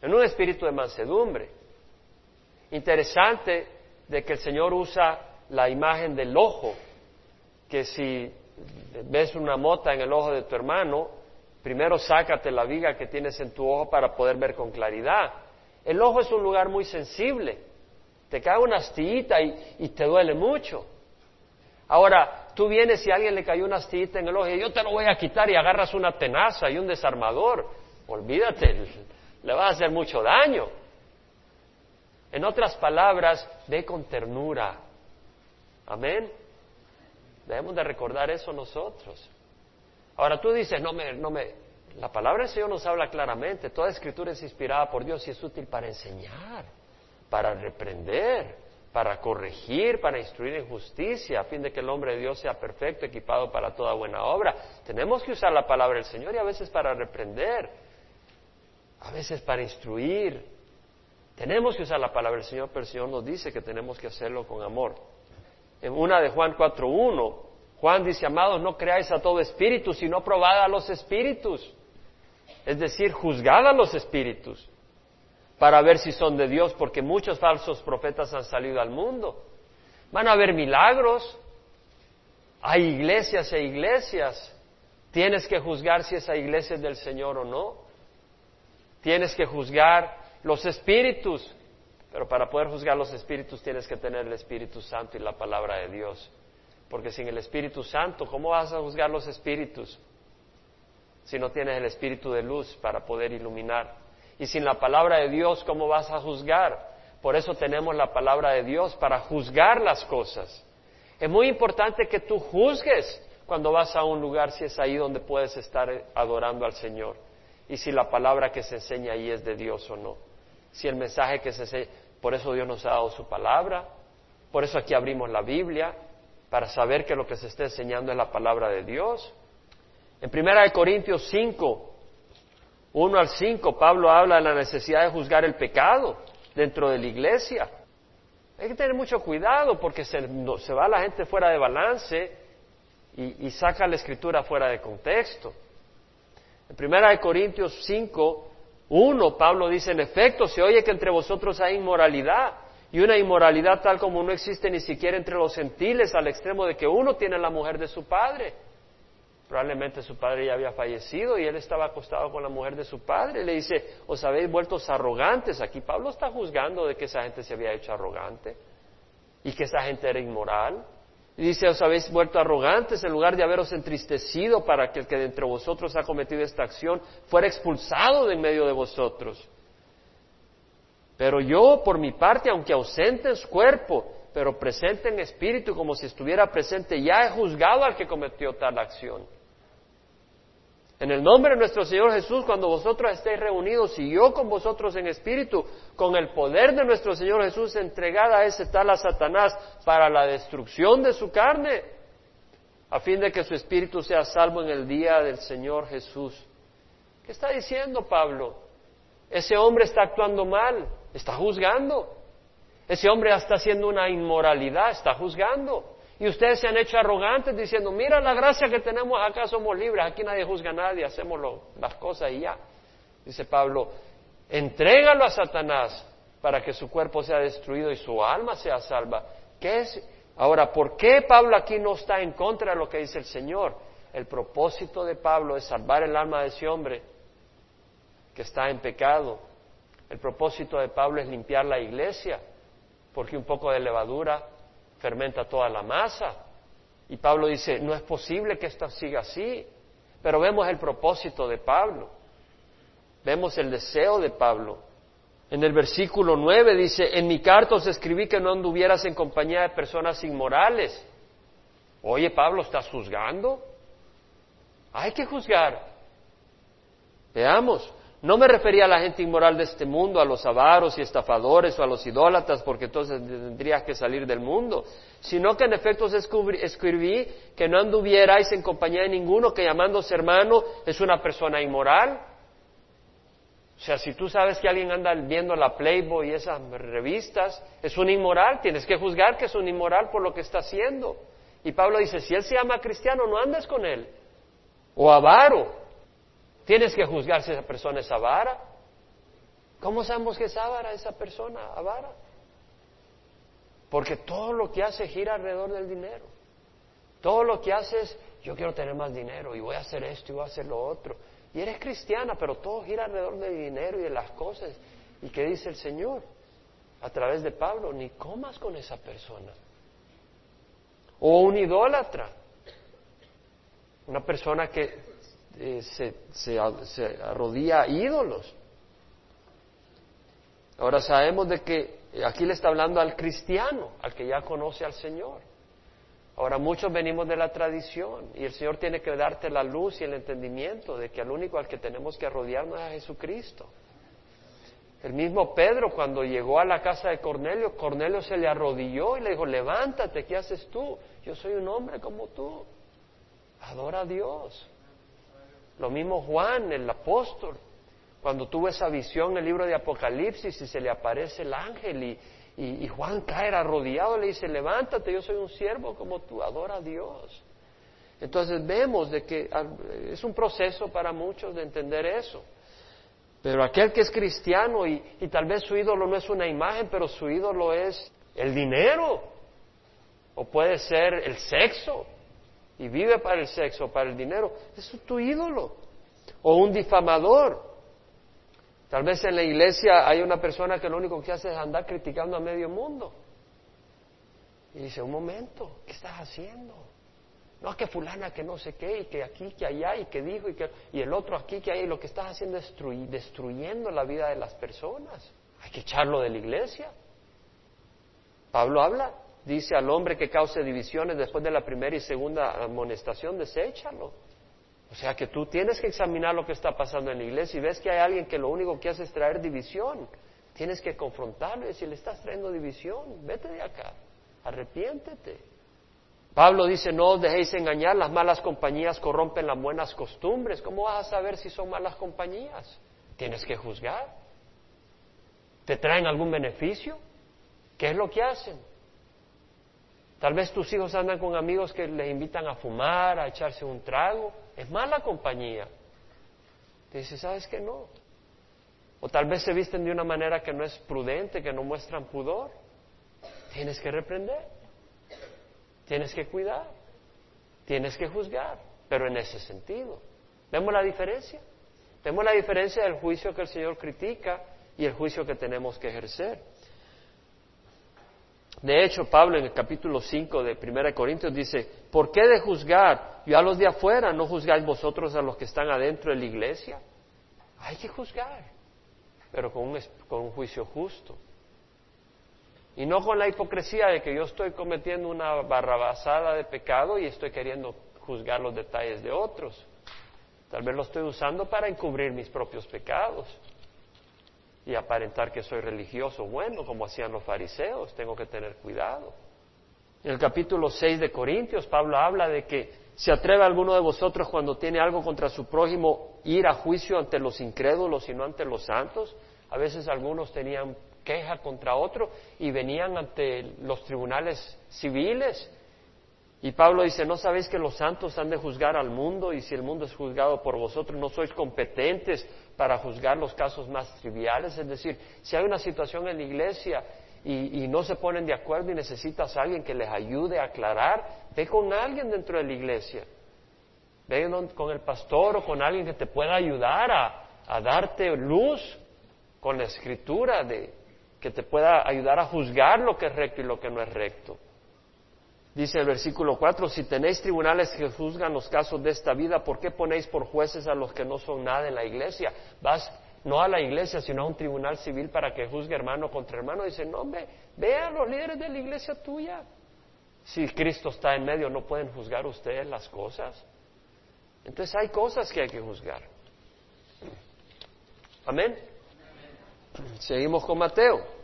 En un espíritu de mansedumbre. Interesante de que el Señor usa la imagen del ojo, que si ves una mota en el ojo de tu hermano, Primero sácate la viga que tienes en tu ojo para poder ver con claridad. El ojo es un lugar muy sensible. Te cae una astillita y, te duele mucho. Ahora, tú vienes y a alguien le cayó una astillita en el ojo y yo te lo voy a quitar y agarras una tenaza y un desarmador. Olvídate, le va a hacer mucho daño. En otras palabras, ve con ternura. Amén. Debemos de recordar eso nosotros. Ahora tú dices, no me, no me, la palabra del Señor nos habla claramente, toda escritura es inspirada por Dios y es útil para enseñar, para reprender, para corregir, para instruir en justicia, a fin de que el hombre de Dios sea perfecto, equipado para toda buena obra. Tenemos que usar la palabra del Señor y a veces para reprender, a veces para instruir. Tenemos que usar la palabra del Señor, pero el Señor nos dice que tenemos que hacerlo con amor. En una de Juan 4.1 Juan dice, amados, no creáis a todo espíritu, sino probad a los espíritus. Es decir, juzgad a los espíritus para ver si son de Dios, porque muchos falsos profetas han salido al mundo. Van a haber milagros, hay iglesias e iglesias. Tienes que juzgar si esa iglesia es del Señor o no. Tienes que juzgar los espíritus, pero para poder juzgar los espíritus tienes que tener el Espíritu Santo y la palabra de Dios. Porque sin el Espíritu Santo, ¿cómo vas a juzgar los espíritus? Si no tienes el Espíritu de luz para poder iluminar. Y sin la palabra de Dios, ¿cómo vas a juzgar? Por eso tenemos la palabra de Dios para juzgar las cosas. Es muy importante que tú juzgues cuando vas a un lugar si es ahí donde puedes estar adorando al Señor y si la palabra que se enseña ahí es de Dios o no. Si el mensaje que se enseña, por eso Dios nos ha dado su palabra, por eso aquí abrimos la Biblia, para saber que lo que se está enseñando es la palabra de Dios. En Primera de Corintios 5, 1 al 5, Pablo habla de la necesidad de juzgar el pecado dentro de la iglesia. Hay que tener mucho cuidado porque se, va la gente fuera de balance y, y, saca la escritura fuera de contexto. En Primera de Corintios 5, 1, Pablo dice, en efecto, se oye que entre vosotros hay inmoralidad y una inmoralidad tal como no existe ni siquiera entre los gentiles al extremo de que uno tiene la mujer de su padre Probablemente su padre ya había fallecido y él estaba acostado con la mujer de su padre. Le dice, os habéis vuelto arrogantes. Aquí Pablo está juzgando de que esa gente se había hecho arrogante y que esa gente era inmoral. Y dice, os habéis vuelto arrogantes en lugar de haberos entristecido para que el que de entre vosotros ha cometido esta acción fuera expulsado de en medio de vosotros. Pero yo, por mi parte, aunque ausente en su cuerpo, pero presente en espíritu como si estuviera presente, ya he juzgado al que cometió tal acción. En el nombre de nuestro Señor Jesús, cuando vosotros estéis reunidos y yo con vosotros en espíritu, con el poder de nuestro Señor Jesús entregada ese tal a Satanás para la destrucción de su carne, a fin de que su espíritu sea salvo en el día del Señor Jesús. ¿Qué está diciendo Pablo? Ese hombre está actuando mal, está juzgando. Ese hombre está haciendo una inmoralidad, está juzgando. Y ustedes se han hecho arrogantes diciendo, mira la gracia que tenemos acá, somos libres, aquí nadie juzga a nadie, hacemos las cosas y ya. Dice Pablo, entrégalo a Satanás para que su cuerpo sea destruido y su alma sea salva. ¿Qué es? Ahora, ¿por qué Pablo aquí no está en contra de lo que dice el Señor? El propósito de Pablo es salvar el alma de ese hombre que está en pecado. El propósito de Pablo es limpiar la iglesia, porque un poco de levadura fermenta toda la masa. Y Pablo dice, no es posible que esto siga así. Pero vemos el propósito de Pablo. Vemos el deseo de Pablo. En el versículo 9 dice, en mi carta os escribí que no anduvieras en compañía de personas inmorales. Oye, Pablo, ¿estás juzgando? Hay que juzgar. Veamos. No me refería a la gente inmoral de este mundo, a los avaros y estafadores o a los idólatras, porque entonces tendrías que salir del mundo, sino que en efecto escribí que no anduvierais en compañía de ninguno que llamándose hermano es una persona inmoral. O sea, si tú sabes que alguien anda viendo la Playboy y esas revistas, es un inmoral, tienes que juzgar que es un inmoral por lo que está haciendo. Y Pablo dice, si él se llama cristiano, no andes con él. O avaro, Tienes que juzgar si esa persona es avara. ¿Cómo sabemos que es avara esa persona, avara? Porque todo lo que hace gira alrededor del dinero. Todo lo que hace es, yo quiero tener más dinero y voy a hacer esto y voy a hacer lo otro. Y eres cristiana, pero todo gira alrededor del dinero y de las cosas. ¿Y qué dice el Señor? A través de Pablo, ni comas con esa persona. O un idólatra. Una persona que eh, se, se, arrodilla a ídolos. Ahora sabemos de que aquí le está hablando al cristiano, al que ya conoce al Señor. Ahora muchos venimos de la tradición y el Señor tiene que darte la luz y el entendimiento de que al único al que tenemos que arrodillarnos es a Jesucristo. El mismo Pedro cuando llegó a la casa de Cornelio, Cornelio se le arrodilló y le dijo, levántate, ¿qué haces tú? Yo soy un hombre como tú. Adora a Dios. Lo mismo Juan, el apóstol, cuando tuvo esa visión en el libro de Apocalipsis y se le aparece el ángel y, Juan cae arrodillado y le dice, levántate, yo soy un siervo como tú, adora a Dios. Entonces vemos de que ah, es un proceso para muchos de entender eso. Pero aquel que es cristiano y, y, tal vez su ídolo no es una imagen, pero su ídolo es el dinero, o puede ser el sexo, y vive para el sexo, para el dinero, eso es tu ídolo. O un difamador. Tal vez en la iglesia hay una persona que lo único que hace es andar criticando a medio mundo. Y dice, un momento, ¿qué estás haciendo? No, que fulana, que no sé qué, y que aquí, que allá, y que dijo, y, que, y el otro aquí, que ahí, lo que estás haciendo es destruyendo la vida de las personas. Hay que echarlo de la iglesia. Pablo habla dice al hombre que cause divisiones después de la primera y segunda amonestación, deséchalo. O sea que tú tienes que examinar lo que está pasando en la iglesia y ves que hay alguien que lo único que hace es traer división. Tienes que confrontarlo y decirle, estás trayendo división, vete de acá, arrepiéntete. Pablo dice, no os dejéis engañar, las malas compañías corrompen las buenas costumbres. ¿Cómo vas a saber si son malas compañías? Tienes que juzgar. ¿Te traen algún beneficio? ¿Qué es lo que hacen? Tal vez tus hijos andan con amigos que les invitan a fumar, a echarse un trago. Es mala compañía. Te dice, ¿sabes que no? O tal vez se visten de una manera que no es prudente, que no muestran pudor. Tienes que reprender. Tienes que cuidar. Tienes que juzgar. Pero en ese sentido. ¿Vemos la diferencia? Vemos la diferencia del juicio que el Señor critica y el juicio que tenemos que ejercer. De hecho, Pablo en el capítulo 5 de 1 Corintios dice, ¿por qué de juzgar? Yo a los de afuera, ¿no juzgáis vosotros a los que están adentro de la iglesia? Hay que juzgar, pero con un, con un juicio justo. Y no con la hipocresía de que yo estoy cometiendo una barrabasada de pecado y estoy queriendo juzgar los detalles de otros. Tal vez lo estoy usando para encubrir mis propios pecados y aparentar que soy religioso bueno, como hacían los fariseos. Tengo que tener cuidado. En el capítulo 6 de Corintios, Pablo habla de que se atreve alguno de vosotros cuando tiene algo contra su prójimo ir a juicio ante los incrédulos y no ante los santos. A veces algunos tenían queja contra otro y venían ante los tribunales civiles y Pablo dice, ¿no sabéis que los santos han de juzgar al mundo y si el mundo es juzgado por vosotros, no sois competentes para juzgar los casos más triviales? Es decir, si hay una situación en la iglesia y, no se ponen de acuerdo y necesitas a alguien que les ayude a aclarar, ve con alguien dentro de la iglesia. Ve con el pastor o con alguien que te pueda ayudar a, a darte luz con la escritura, de, que te pueda ayudar a juzgar lo que es recto y lo que no es recto. Dice el versículo 4, si tenéis tribunales que juzgan los casos de esta vida, ¿por qué ponéis por jueces a los que no son nada en la iglesia? Vas no a la iglesia, sino a un tribunal civil para que juzgue hermano contra hermano. Dice, no, hombre, ve a los líderes de la iglesia tuya. Si Cristo está en medio, ¿no pueden juzgar ustedes las cosas? Entonces hay cosas que hay que juzgar. Amén. Seguimos con Mateo.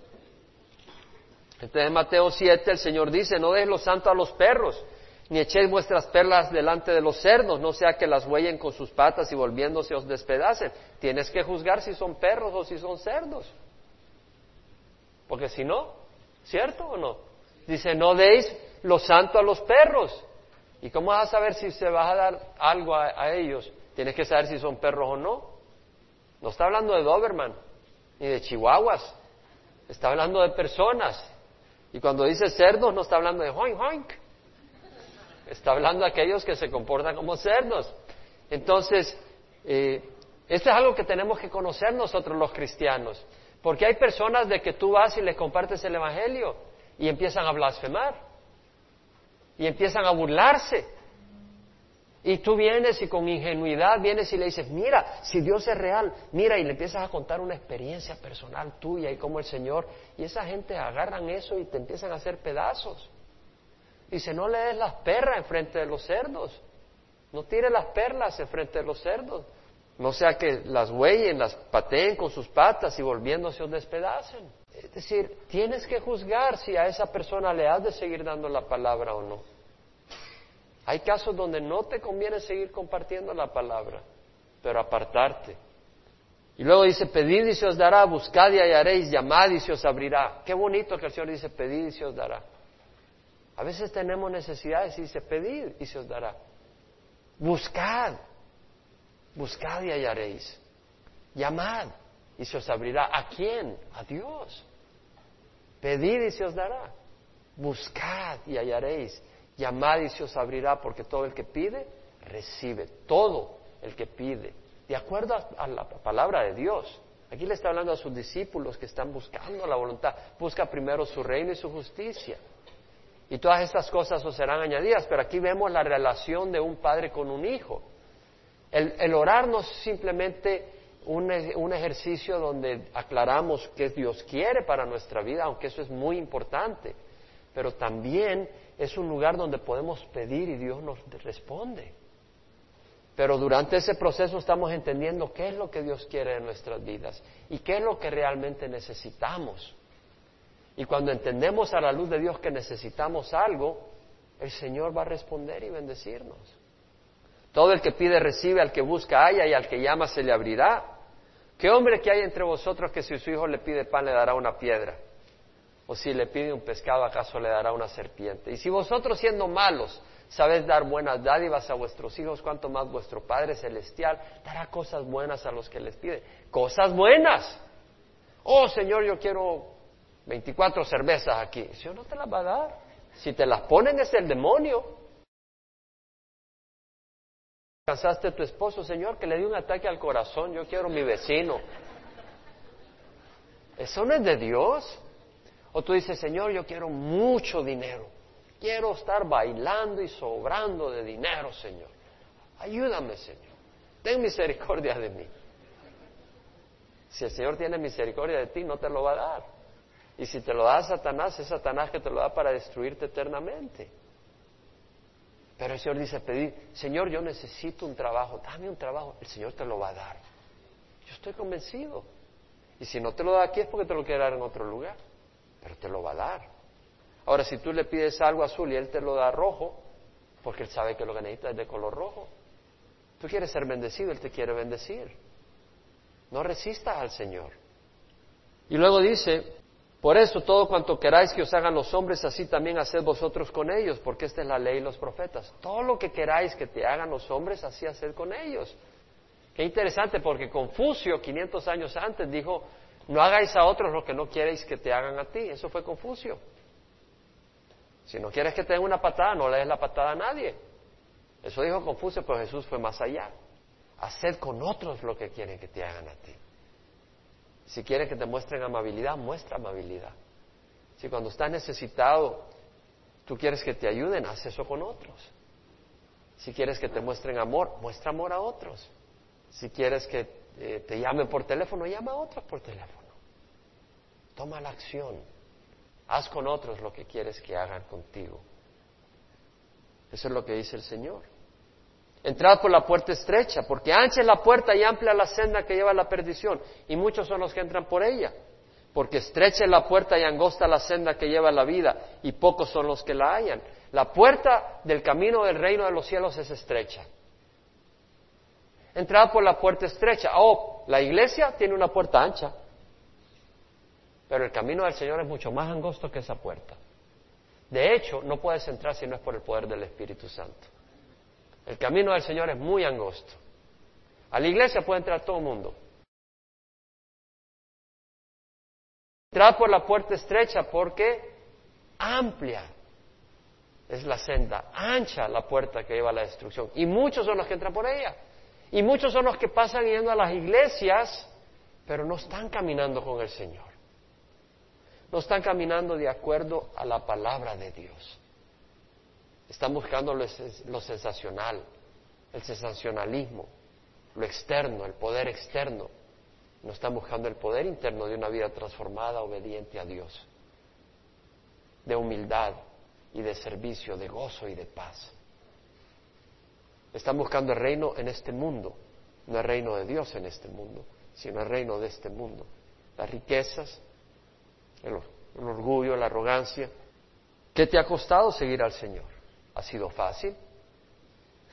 Entonces en Mateo 7 el Señor dice, no deis lo santo a los perros, ni echéis vuestras perlas delante de los cerdos, no sea que las huellen con sus patas y volviéndose os despedacen. Tienes que juzgar si son perros o si son cerdos. Porque si no, ¿cierto o no? Dice, no deis lo santo a los perros. ¿Y cómo vas a saber si se va a dar algo a, a ellos? Tienes que saber si son perros o no. No está hablando de Doberman ni de chihuahuas. Está hablando de personas. Y cuando dice cerdos no está hablando de hoink hoink. Está hablando de aquellos que se comportan como cerdos. Entonces, eh, esto es algo que tenemos que conocer nosotros los cristianos. Porque hay personas de que tú vas y les compartes el Evangelio y empiezan a blasfemar. Y empiezan a burlarse. Y tú vienes y con ingenuidad vienes y le dices, mira, si Dios es real, mira, y le empiezas a contar una experiencia personal tuya y como el Señor, y esa gente agarran eso y te empiezan a hacer pedazos. Dice, no le des las perras en frente de los cerdos, no tires las perlas en frente de los cerdos, no sea que las huellen, las pateen con sus patas y volviéndose os despedacen. Es decir, tienes que juzgar si a esa persona le has de seguir dando la palabra o no. Hay casos donde no te conviene seguir compartiendo la palabra, pero apartarte. Y luego dice, pedid y se os dará, buscad y hallaréis, llamad y se os abrirá. Qué bonito que el Señor dice, pedid y se os dará. A veces tenemos necesidades y dice, pedid y se os dará. Buscad, buscad y hallaréis. Llamad y se os abrirá. ¿A quién? A Dios. Pedid y se os dará. Buscad y hallaréis. Llamad y se os abrirá, porque todo el que pide, recibe. Todo el que pide. De acuerdo a, la palabra de Dios. Aquí le está hablando a sus discípulos que están buscando la voluntad. Busca primero su reino y su justicia. Y todas estas cosas os serán añadidas. Pero aquí vemos la relación de un padre con un hijo. El, orar no es simplemente un, un, ejercicio donde aclaramos qué Dios quiere para nuestra vida, aunque eso es muy importante. pero también es un lugar donde podemos pedir y Dios nos responde. Pero durante ese proceso estamos entendiendo qué es lo que Dios quiere en nuestras vidas y qué es lo que realmente necesitamos. Y cuando entendemos a la luz de Dios que necesitamos algo, el Señor va a responder y bendecirnos. Todo el que pide recibe, al que busca haya y al que llama se le abrirá. ¿Qué hombre que hay entre vosotros que si su hijo le pide pan le dará una piedra? O si le pide un pescado acaso le dará una serpiente? Y si vosotros siendo malos sabéis dar buenas dádivas a vuestros hijos, cuanto más vuestro Padre Celestial dará cosas buenas a los que les piden. Cosas buenas. Oh Señor, yo quiero 24 cervezas aquí. El Señor no te las va a dar. Si te las ponen es el demonio. ¿Cansaste a tu esposo, Señor, que le dio un ataque al corazón? Yo quiero mi vecino. Eso no es de Dios. O tú dices, Señor, yo quiero mucho dinero. Quiero estar bailando y sobrando de dinero, Señor. Ayúdame, Señor. Ten misericordia de mí. Si el Señor tiene misericordia de ti, no te lo va a dar. Y si te lo da Satanás, es Satanás que te lo da para destruirte eternamente. Pero el Señor dice, pedir, Señor, yo necesito un trabajo, dame un trabajo, el Señor te lo va a dar. Yo estoy convencido. Y si no te lo da aquí es porque te lo quiere dar en otro lugar, pero te lo va a dar. Ahora, si tú le pides algo azul y Él te lo da rojo, porque Él sabe que lo que necesitas es de color rojo, tú quieres ser bendecido, Él te quiere bendecir. No resistas al Señor. Y luego dice, por eso, todo cuanto queráis que os hagan los hombres, así también haced vosotros con ellos, porque esta es la ley y los profetas. Todo lo que queráis que te hagan los hombres, así haced con ellos. Qué interesante, porque Confucio, 500 años antes, dijo, no hagáis a otros lo que no queréis que te hagan a ti. Eso fue Confucio. Si no quieres que te den una patada, no le des la patada a nadie. Eso dijo Confucio, pero Jesús fue más allá. Haced con otros lo que quieren que te hagan a ti. Si quieres que te muestren amabilidad, muestra amabilidad. Si cuando estás necesitado, tú quieres que te ayuden, haz eso con otros. Si quieres que te muestren amor, muestra amor a otros. Si quieres que eh, te llamen por teléfono, llama a otros por teléfono. Toma la acción. Haz con otros lo que quieres que hagan contigo. Eso es lo que dice el Señor. Entrad por la puerta estrecha, porque ancha es la puerta y amplia la senda que lleva a la perdición, y muchos son los que entran por ella. Porque estrecha es la puerta y angosta la senda que lleva a la vida, y pocos son los que la hallan. La puerta del camino del reino de los cielos es estrecha. Entrad por la puerta estrecha. Oh, la iglesia tiene una puerta ancha, pero el camino del Señor es mucho más angosto que esa puerta. De hecho, no puedes entrar si no es por el poder del Espíritu Santo. El camino del Señor es muy angosto. A la iglesia puede entrar todo el mundo. Entrad por la puerta estrecha porque amplia es la senda, ancha la puerta que lleva a la destrucción. Y muchos son los que entran por ella. Y muchos son los que pasan yendo a las iglesias, pero no están caminando con el Señor. No están caminando de acuerdo a la palabra de Dios. Están buscando lo, sensacional, el sensacionalismo, lo externo, el poder externo. No están buscando el poder interno de una vida transformada, obediente a Dios, de humildad y de servicio, de gozo y de paz. Están buscando el reino en este mundo, no el reino de Dios en este mundo, sino el reino de este mundo. Las riquezas, el orgullo, la arrogancia. ¿Qué te ha costado seguir al Señor? ¿Ha sido fácil?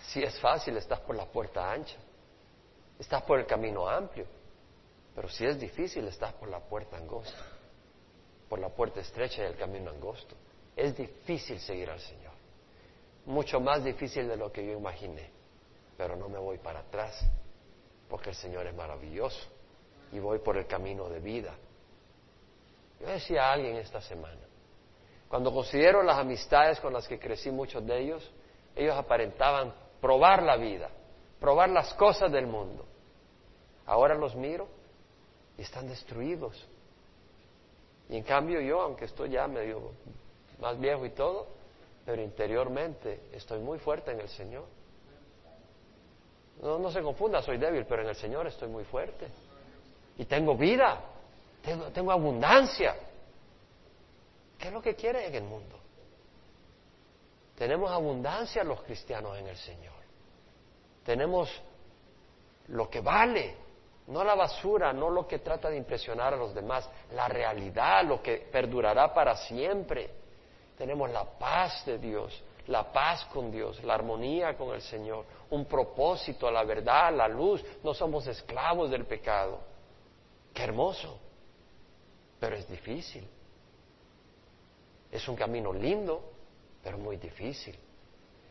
Si es fácil, estás por la puerta ancha, estás por el camino amplio, pero si es difícil, estás por la puerta angosta, por la puerta estrecha y el camino angosto. Es difícil seguir al Señor, mucho más difícil de lo que yo imaginé, pero no me voy para atrás, porque el Señor es maravilloso y voy por el camino de vida. Yo decía a alguien esta semana, cuando considero las amistades con las que crecí, muchos de ellos, ellos aparentaban probar la vida, probar las cosas del mundo. Ahora los miro y están destruidos. Y en cambio yo, aunque estoy ya medio más viejo y todo, pero interiormente estoy muy fuerte en el Señor. No, no se confunda, soy débil, pero en el Señor estoy muy fuerte. Y tengo vida, tengo, tengo abundancia. ¿Qué es lo que quiere en el mundo? Tenemos abundancia los cristianos en el Señor. Tenemos lo que vale, no la basura, no lo que trata de impresionar a los demás, la realidad, lo que perdurará para siempre. Tenemos la paz de Dios, la paz con Dios, la armonía con el Señor, un propósito, la verdad, la luz. No somos esclavos del pecado. Qué hermoso, pero es difícil. Es un camino lindo, pero muy difícil.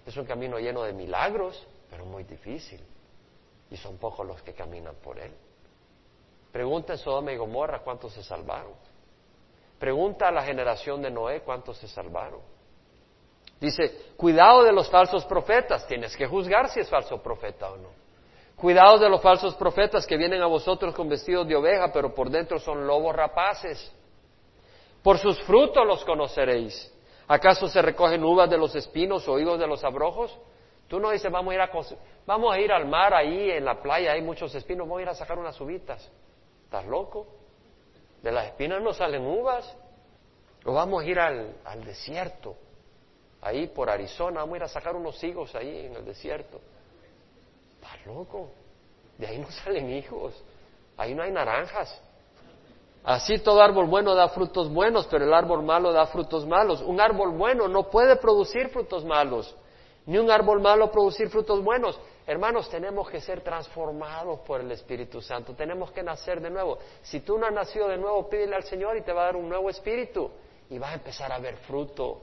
Es un camino lleno de milagros, pero muy difícil. Y son pocos los que caminan por él. Pregunta en Sodoma y Gomorra cuántos se salvaron. Pregunta a la generación de Noé cuántos se salvaron. Dice, cuidado de los falsos profetas, tienes que juzgar si es falso profeta o no. Cuidado de los falsos profetas que vienen a vosotros con vestidos de oveja, pero por dentro son lobos rapaces. Por sus frutos los conoceréis. ¿Acaso se recogen uvas de los espinos o higos de los abrojos? Tú no dices, vamos a ir, a, vamos a ir al mar ahí en la playa, hay muchos espinos, vamos a ir a sacar unas uvitas. ¿Estás loco? De las espinas no salen uvas. O vamos a ir al, al desierto ahí por Arizona, vamos a ir a sacar unos higos ahí en el desierto. Estás loco, de ahí no salen higos, ahí no hay naranjas. Así todo árbol bueno da frutos buenos, pero el árbol malo da frutos malos. Un árbol bueno no puede producir frutos malos, ni un árbol malo producir frutos buenos. Hermanos, tenemos que ser transformados por el Espíritu Santo, tenemos que nacer de nuevo. Si tú no has nacido de nuevo, pídele al Señor y te va a dar un nuevo espíritu y vas a empezar a ver fruto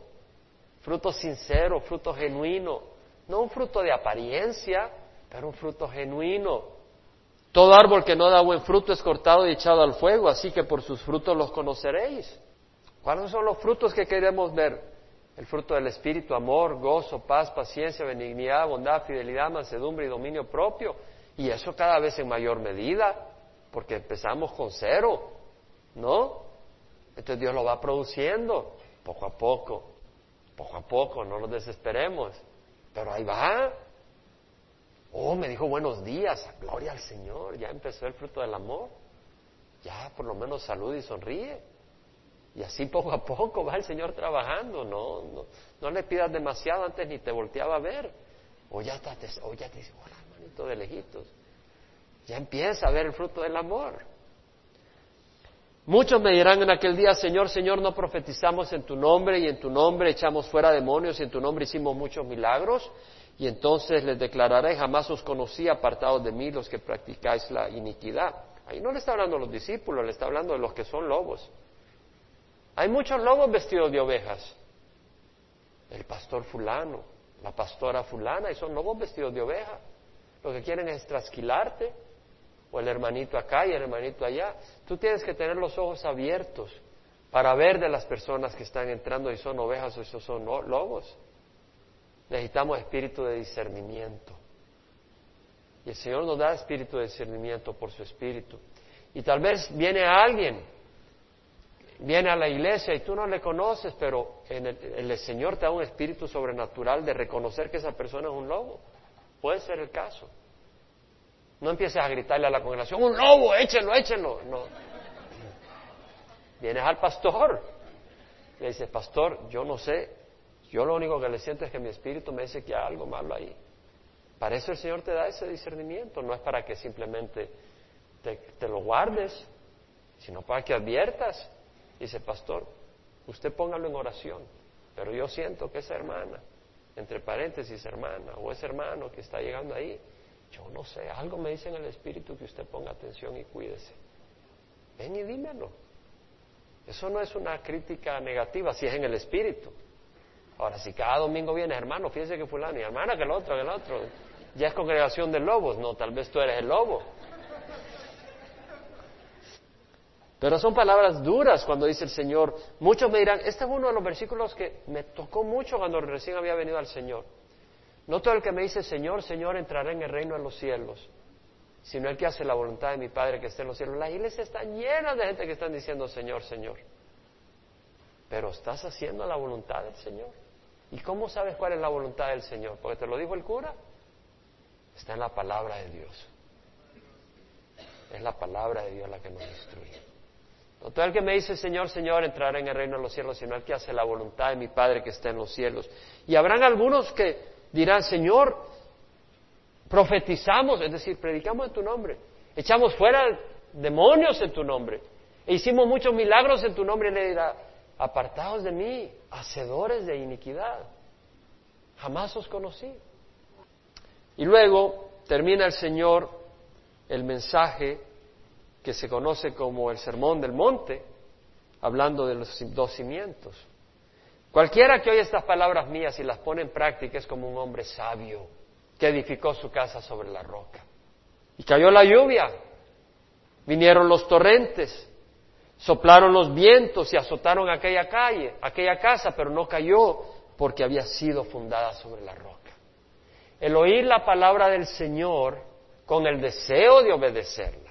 fruto sincero, fruto genuino, no un fruto de apariencia, pero un fruto genuino. Todo árbol que no da buen fruto es cortado y echado al fuego, así que por sus frutos los conoceréis. ¿Cuáles son los frutos que queremos ver? El fruto del Espíritu, amor, gozo, paz, paciencia, benignidad, bondad, fidelidad, mansedumbre y dominio propio. Y eso cada vez en mayor medida, porque empezamos con cero, ¿no? Entonces Dios lo va produciendo poco a poco poco a poco, no nos desesperemos, pero ahí va. Oh, me dijo buenos días, gloria al Señor, ya empezó el fruto del amor, ya por lo menos saluda y sonríe. Y así poco a poco va el Señor trabajando, no, no, no le pidas demasiado antes ni te volteaba a ver. O ya, te, o ya te dice, hola hermanito de lejitos. Ya empieza a ver el fruto del amor. Muchos me dirán en aquel día, Señor, Señor, no profetizamos en tu nombre y en tu nombre echamos fuera demonios y en tu nombre hicimos muchos milagros. Y entonces les declararé, jamás os conocí apartados de mí los que practicáis la iniquidad. Ahí no le está hablando a los discípulos, le está hablando de los que son lobos. Hay muchos lobos vestidos de ovejas. El pastor fulano, la pastora fulana, y son lobos vestidos de oveja. Lo que quieren es trasquilarte, o el hermanito acá y el hermanito allá. Tú tienes que tener los ojos abiertos para ver de las personas que están entrando y son ovejas o son lobos. Necesitamos espíritu de discernimiento. Y el Señor nos da espíritu de discernimiento por su espíritu. Y tal vez viene alguien, viene a la iglesia y tú no le conoces, pero el, el Señor te da un espíritu sobrenatural de reconocer que esa persona es un lobo. Puede ser el caso. No empieces a gritarle a la congregación, un lobo, échenlo, échenlo. No. Vienes al pastor. Le dices, pastor, yo no sé. Yo lo único que le siento es que mi espíritu me dice que hay algo malo ahí. Para eso el Señor te da ese discernimiento. No es para que simplemente te, te lo guardes, sino para que adviertas. Dice, pastor, usted póngalo en oración. Pero yo siento que esa hermana, entre paréntesis hermana, o ese hermano que está llegando ahí, yo no sé, algo me dice en el espíritu que usted ponga atención y cuídese. Ven y dímelo. Eso no es una crítica negativa si es en el espíritu. Ahora, si cada domingo viene, hermano, fíjese que fulano, y hermana, que el otro, que el otro, ya es congregación de lobos, no, tal vez tú eres el lobo. Pero son palabras duras cuando dice el Señor. Muchos me dirán, este es uno de los versículos que me tocó mucho cuando recién había venido al Señor. No todo el que me dice Señor, Señor entrará en el reino de los cielos, sino el que hace la voluntad de mi Padre que está en los cielos. La iglesia está llena de gente que están diciendo Señor, Señor. Pero estás haciendo la voluntad del Señor. ¿Y cómo sabes cuál es la voluntad del Señor? Porque te lo dijo el cura. Está en la palabra de Dios. Es la palabra de Dios la que nos destruye. No todo el que me dice Señor, Señor entrará en el reino de los cielos, sino el que hace la voluntad de mi Padre que está en los cielos. Y habrán algunos que dirán, Señor, profetizamos, es decir, predicamos en tu nombre, echamos fuera demonios en tu nombre, e hicimos muchos milagros en tu nombre, y le dirá, apartados de mí, hacedores de iniquidad, jamás os conocí. Y luego termina el Señor el mensaje que se conoce como el Sermón del Monte, hablando de los dos cimientos. Cualquiera que oye estas palabras mías y las pone en práctica es como un hombre sabio que edificó su casa sobre la roca. Y cayó la lluvia, vinieron los torrentes, soplaron los vientos y azotaron aquella calle, aquella casa, pero no cayó porque había sido fundada sobre la roca. El oír la palabra del Señor con el deseo de obedecerla.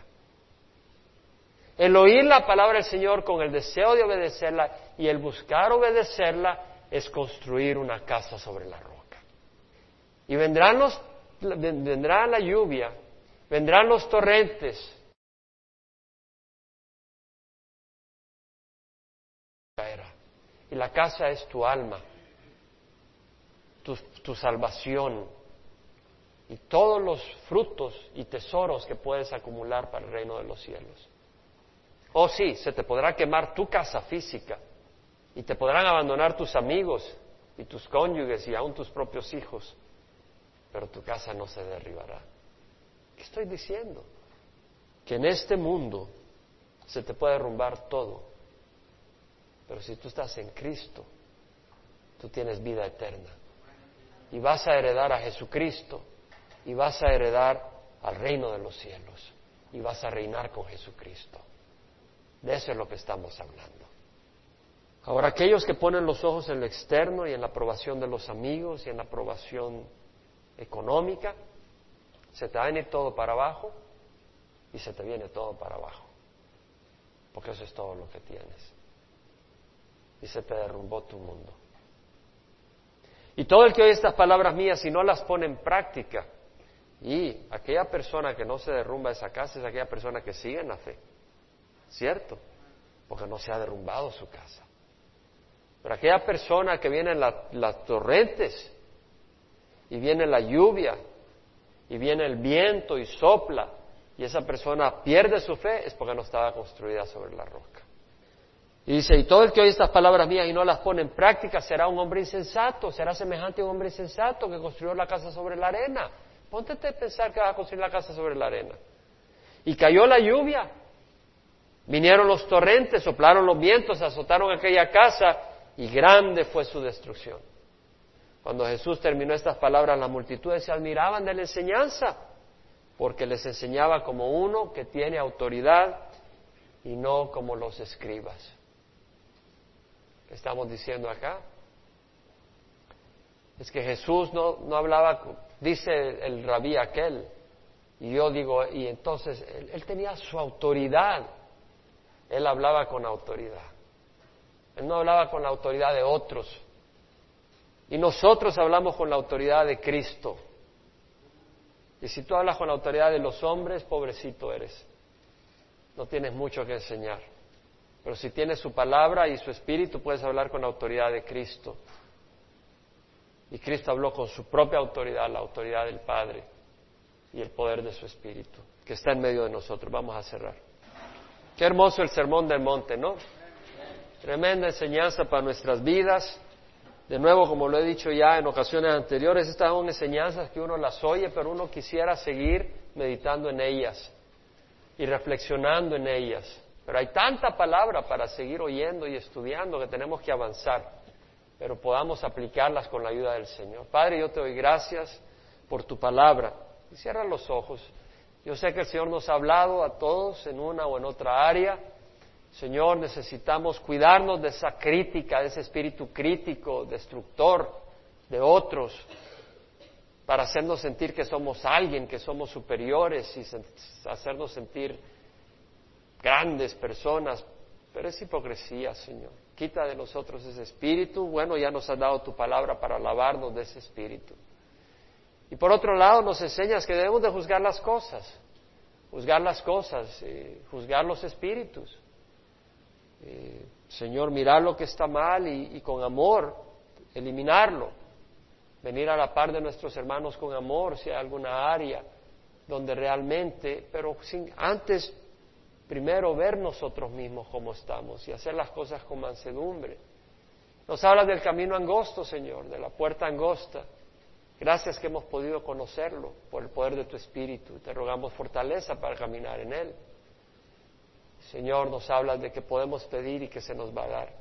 El oír la palabra del Señor con el deseo de obedecerla y el buscar obedecerla es construir una casa sobre la roca. Y vendrán los, vendrá la lluvia, vendrán los torrentes, Y la casa es tu alma, tu, tu salvación y todos los frutos y tesoros que puedes acumular para el reino de los cielos. Oh sí, se te podrá quemar tu casa física y te podrán abandonar tus amigos y tus cónyuges y aún tus propios hijos, pero tu casa no se derribará. ¿Qué estoy diciendo? Que en este mundo se te puede derrumbar todo, pero si tú estás en Cristo, tú tienes vida eterna. Y vas a heredar a Jesucristo y vas a heredar al reino de los cielos y vas a reinar con Jesucristo. De eso es lo que estamos hablando. Ahora, aquellos que ponen los ojos en lo externo y en la aprobación de los amigos y en la aprobación económica, se te va a venir todo para abajo y se te viene todo para abajo. Porque eso es todo lo que tienes y se te derrumbó tu mundo. Y todo el que oye estas palabras mías y no las pone en práctica, y aquella persona que no se derrumba esa casa es aquella persona que sigue en la fe, ¿cierto? Porque no se ha derrumbado su casa. Pero aquella persona que viene en las torrentes, y viene la lluvia, y viene el viento y sopla, y esa persona pierde su fe, es porque no estaba construida sobre la roca. Y dice, y todo el que oye estas palabras mías y no las pone en práctica será un hombre insensato, será semejante a un hombre insensato que construyó la casa sobre la arena. Ponte a pensar que vas a construir la casa sobre la arena. Y cayó la lluvia, vinieron los torrentes, soplaron los vientos, azotaron aquella casa y grande fue su destrucción. Cuando Jesús terminó estas palabras, las multitudes se admiraban de la enseñanza, porque les enseñaba como uno que tiene autoridad y no como los escribas estamos diciendo acá? Es que Jesús no, no hablaba, dice el, rabí aquel, y yo digo, y entonces él tenía su autoridad, él hablaba con autoridad, él no hablaba con la autoridad de otros, y nosotros hablamos con la autoridad de Cristo. Y si tú hablas con la autoridad de los hombres, pobrecito eres. No tienes mucho que enseñar. Pero si tienes su palabra y su espíritu, puedes hablar con la autoridad de Cristo. Y Cristo habló con su propia autoridad, la autoridad del Padre y el poder de su espíritu, que está en medio de nosotros. Vamos a cerrar. Qué hermoso el sermón del monte, ¿no? Tremenda enseñanza para nuestras vidas. De nuevo, como lo he dicho ya en ocasiones anteriores, estas son enseñanzas que uno las oye, pero uno quisiera seguir meditando en ellas y reflexionando en ellas. Pero hay tanta palabra para seguir oyendo y estudiando que tenemos que avanzar, pero podamos aplicarlas con la ayuda del Señor. Padre, yo te doy gracias por tu palabra. Y cierra los ojos. Yo sé que el Señor nos ha hablado a todos en una o en otra área. Señor, necesitamos cuidarnos de esa crítica, de ese espíritu crítico, destructor de otros, para hacernos sentir que somos alguien, que somos superiores y hacernos sentir grandes personas, pero es hipocresía, Señor. Quita de nosotros ese espíritu. Bueno, ya nos has dado tu palabra para lavarnos de ese espíritu. Y por otro lado, nos enseñas que debemos de juzgar las cosas, juzgar las cosas, juzgar los espíritus. Señor, mirar lo que está mal y, con amor eliminarlo. Venir a la par de nuestros hermanos con amor si hay alguna área donde realmente, pero sin, antes primero ver nosotros mismos cómo estamos y hacer las cosas con mansedumbre. Nos habla del camino angosto, Señor, de la puerta angosta. Gracias que hemos podido conocerlo por el poder de tu Espíritu. Te rogamos fortaleza para caminar en él. Señor, nos hablas de que podemos pedir y que se nos va a dar,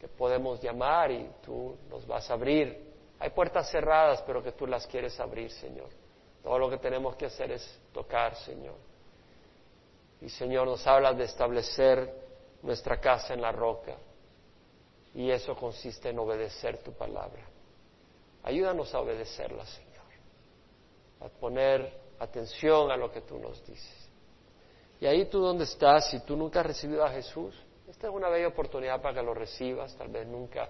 que podemos llamar y tú nos vas a abrir. Hay puertas cerradas, pero que tú las quieres abrir, Señor. Todo lo que tenemos que hacer es tocar, Señor. Y Señor, nos hablas de establecer nuestra casa en la roca. Y eso consiste en obedecer tu palabra. Ayúdanos a obedecerla, Señor. A poner atención a lo que tú nos dices. Y ahí tú donde estás, si tú nunca has recibido a Jesús, esta es una bella oportunidad para que lo recibas, tal vez nunca,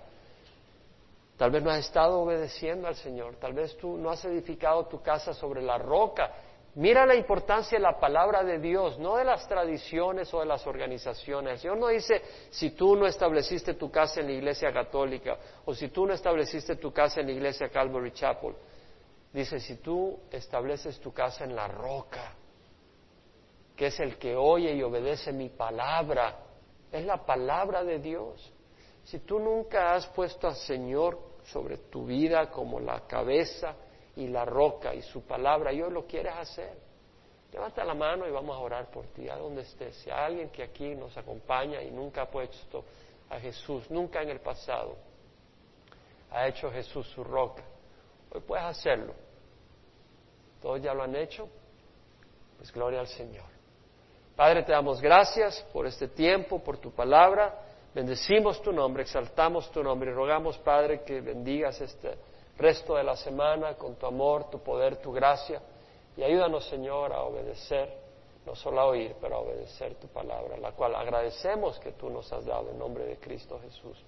tal vez no has estado obedeciendo al Señor, tal vez tú no has edificado tu casa sobre la roca. Mira la importancia de la palabra de Dios, no de las tradiciones o de las organizaciones. El no dice si tú no estableciste tu casa en la iglesia católica o si tú no estableciste tu casa en la iglesia Calvary Chapel. Dice si tú estableces tu casa en la roca que es el que oye y obedece mi palabra. Es la palabra de Dios. Si tú nunca has puesto al Señor sobre tu vida como la cabeza y la roca y su palabra, y hoy lo quieres hacer, levanta la mano y vamos a orar por ti, a donde estés. Si alguien que aquí nos acompaña y nunca ha puesto a Jesús, nunca en el pasado ha hecho Jesús su roca, hoy puedes hacerlo. Todos ya lo han hecho, pues gloria al Señor. Padre, te damos gracias por este tiempo, por tu palabra. Bendecimos tu nombre, exaltamos tu nombre y rogamos, Padre, que bendigas este resto de la semana con tu amor, tu poder, tu gracia. Y ayúdanos, Señor, a obedecer, no solo a oír, pero a obedecer tu palabra, la cual agradecemos que tú nos has dado en nombre de Cristo Jesús.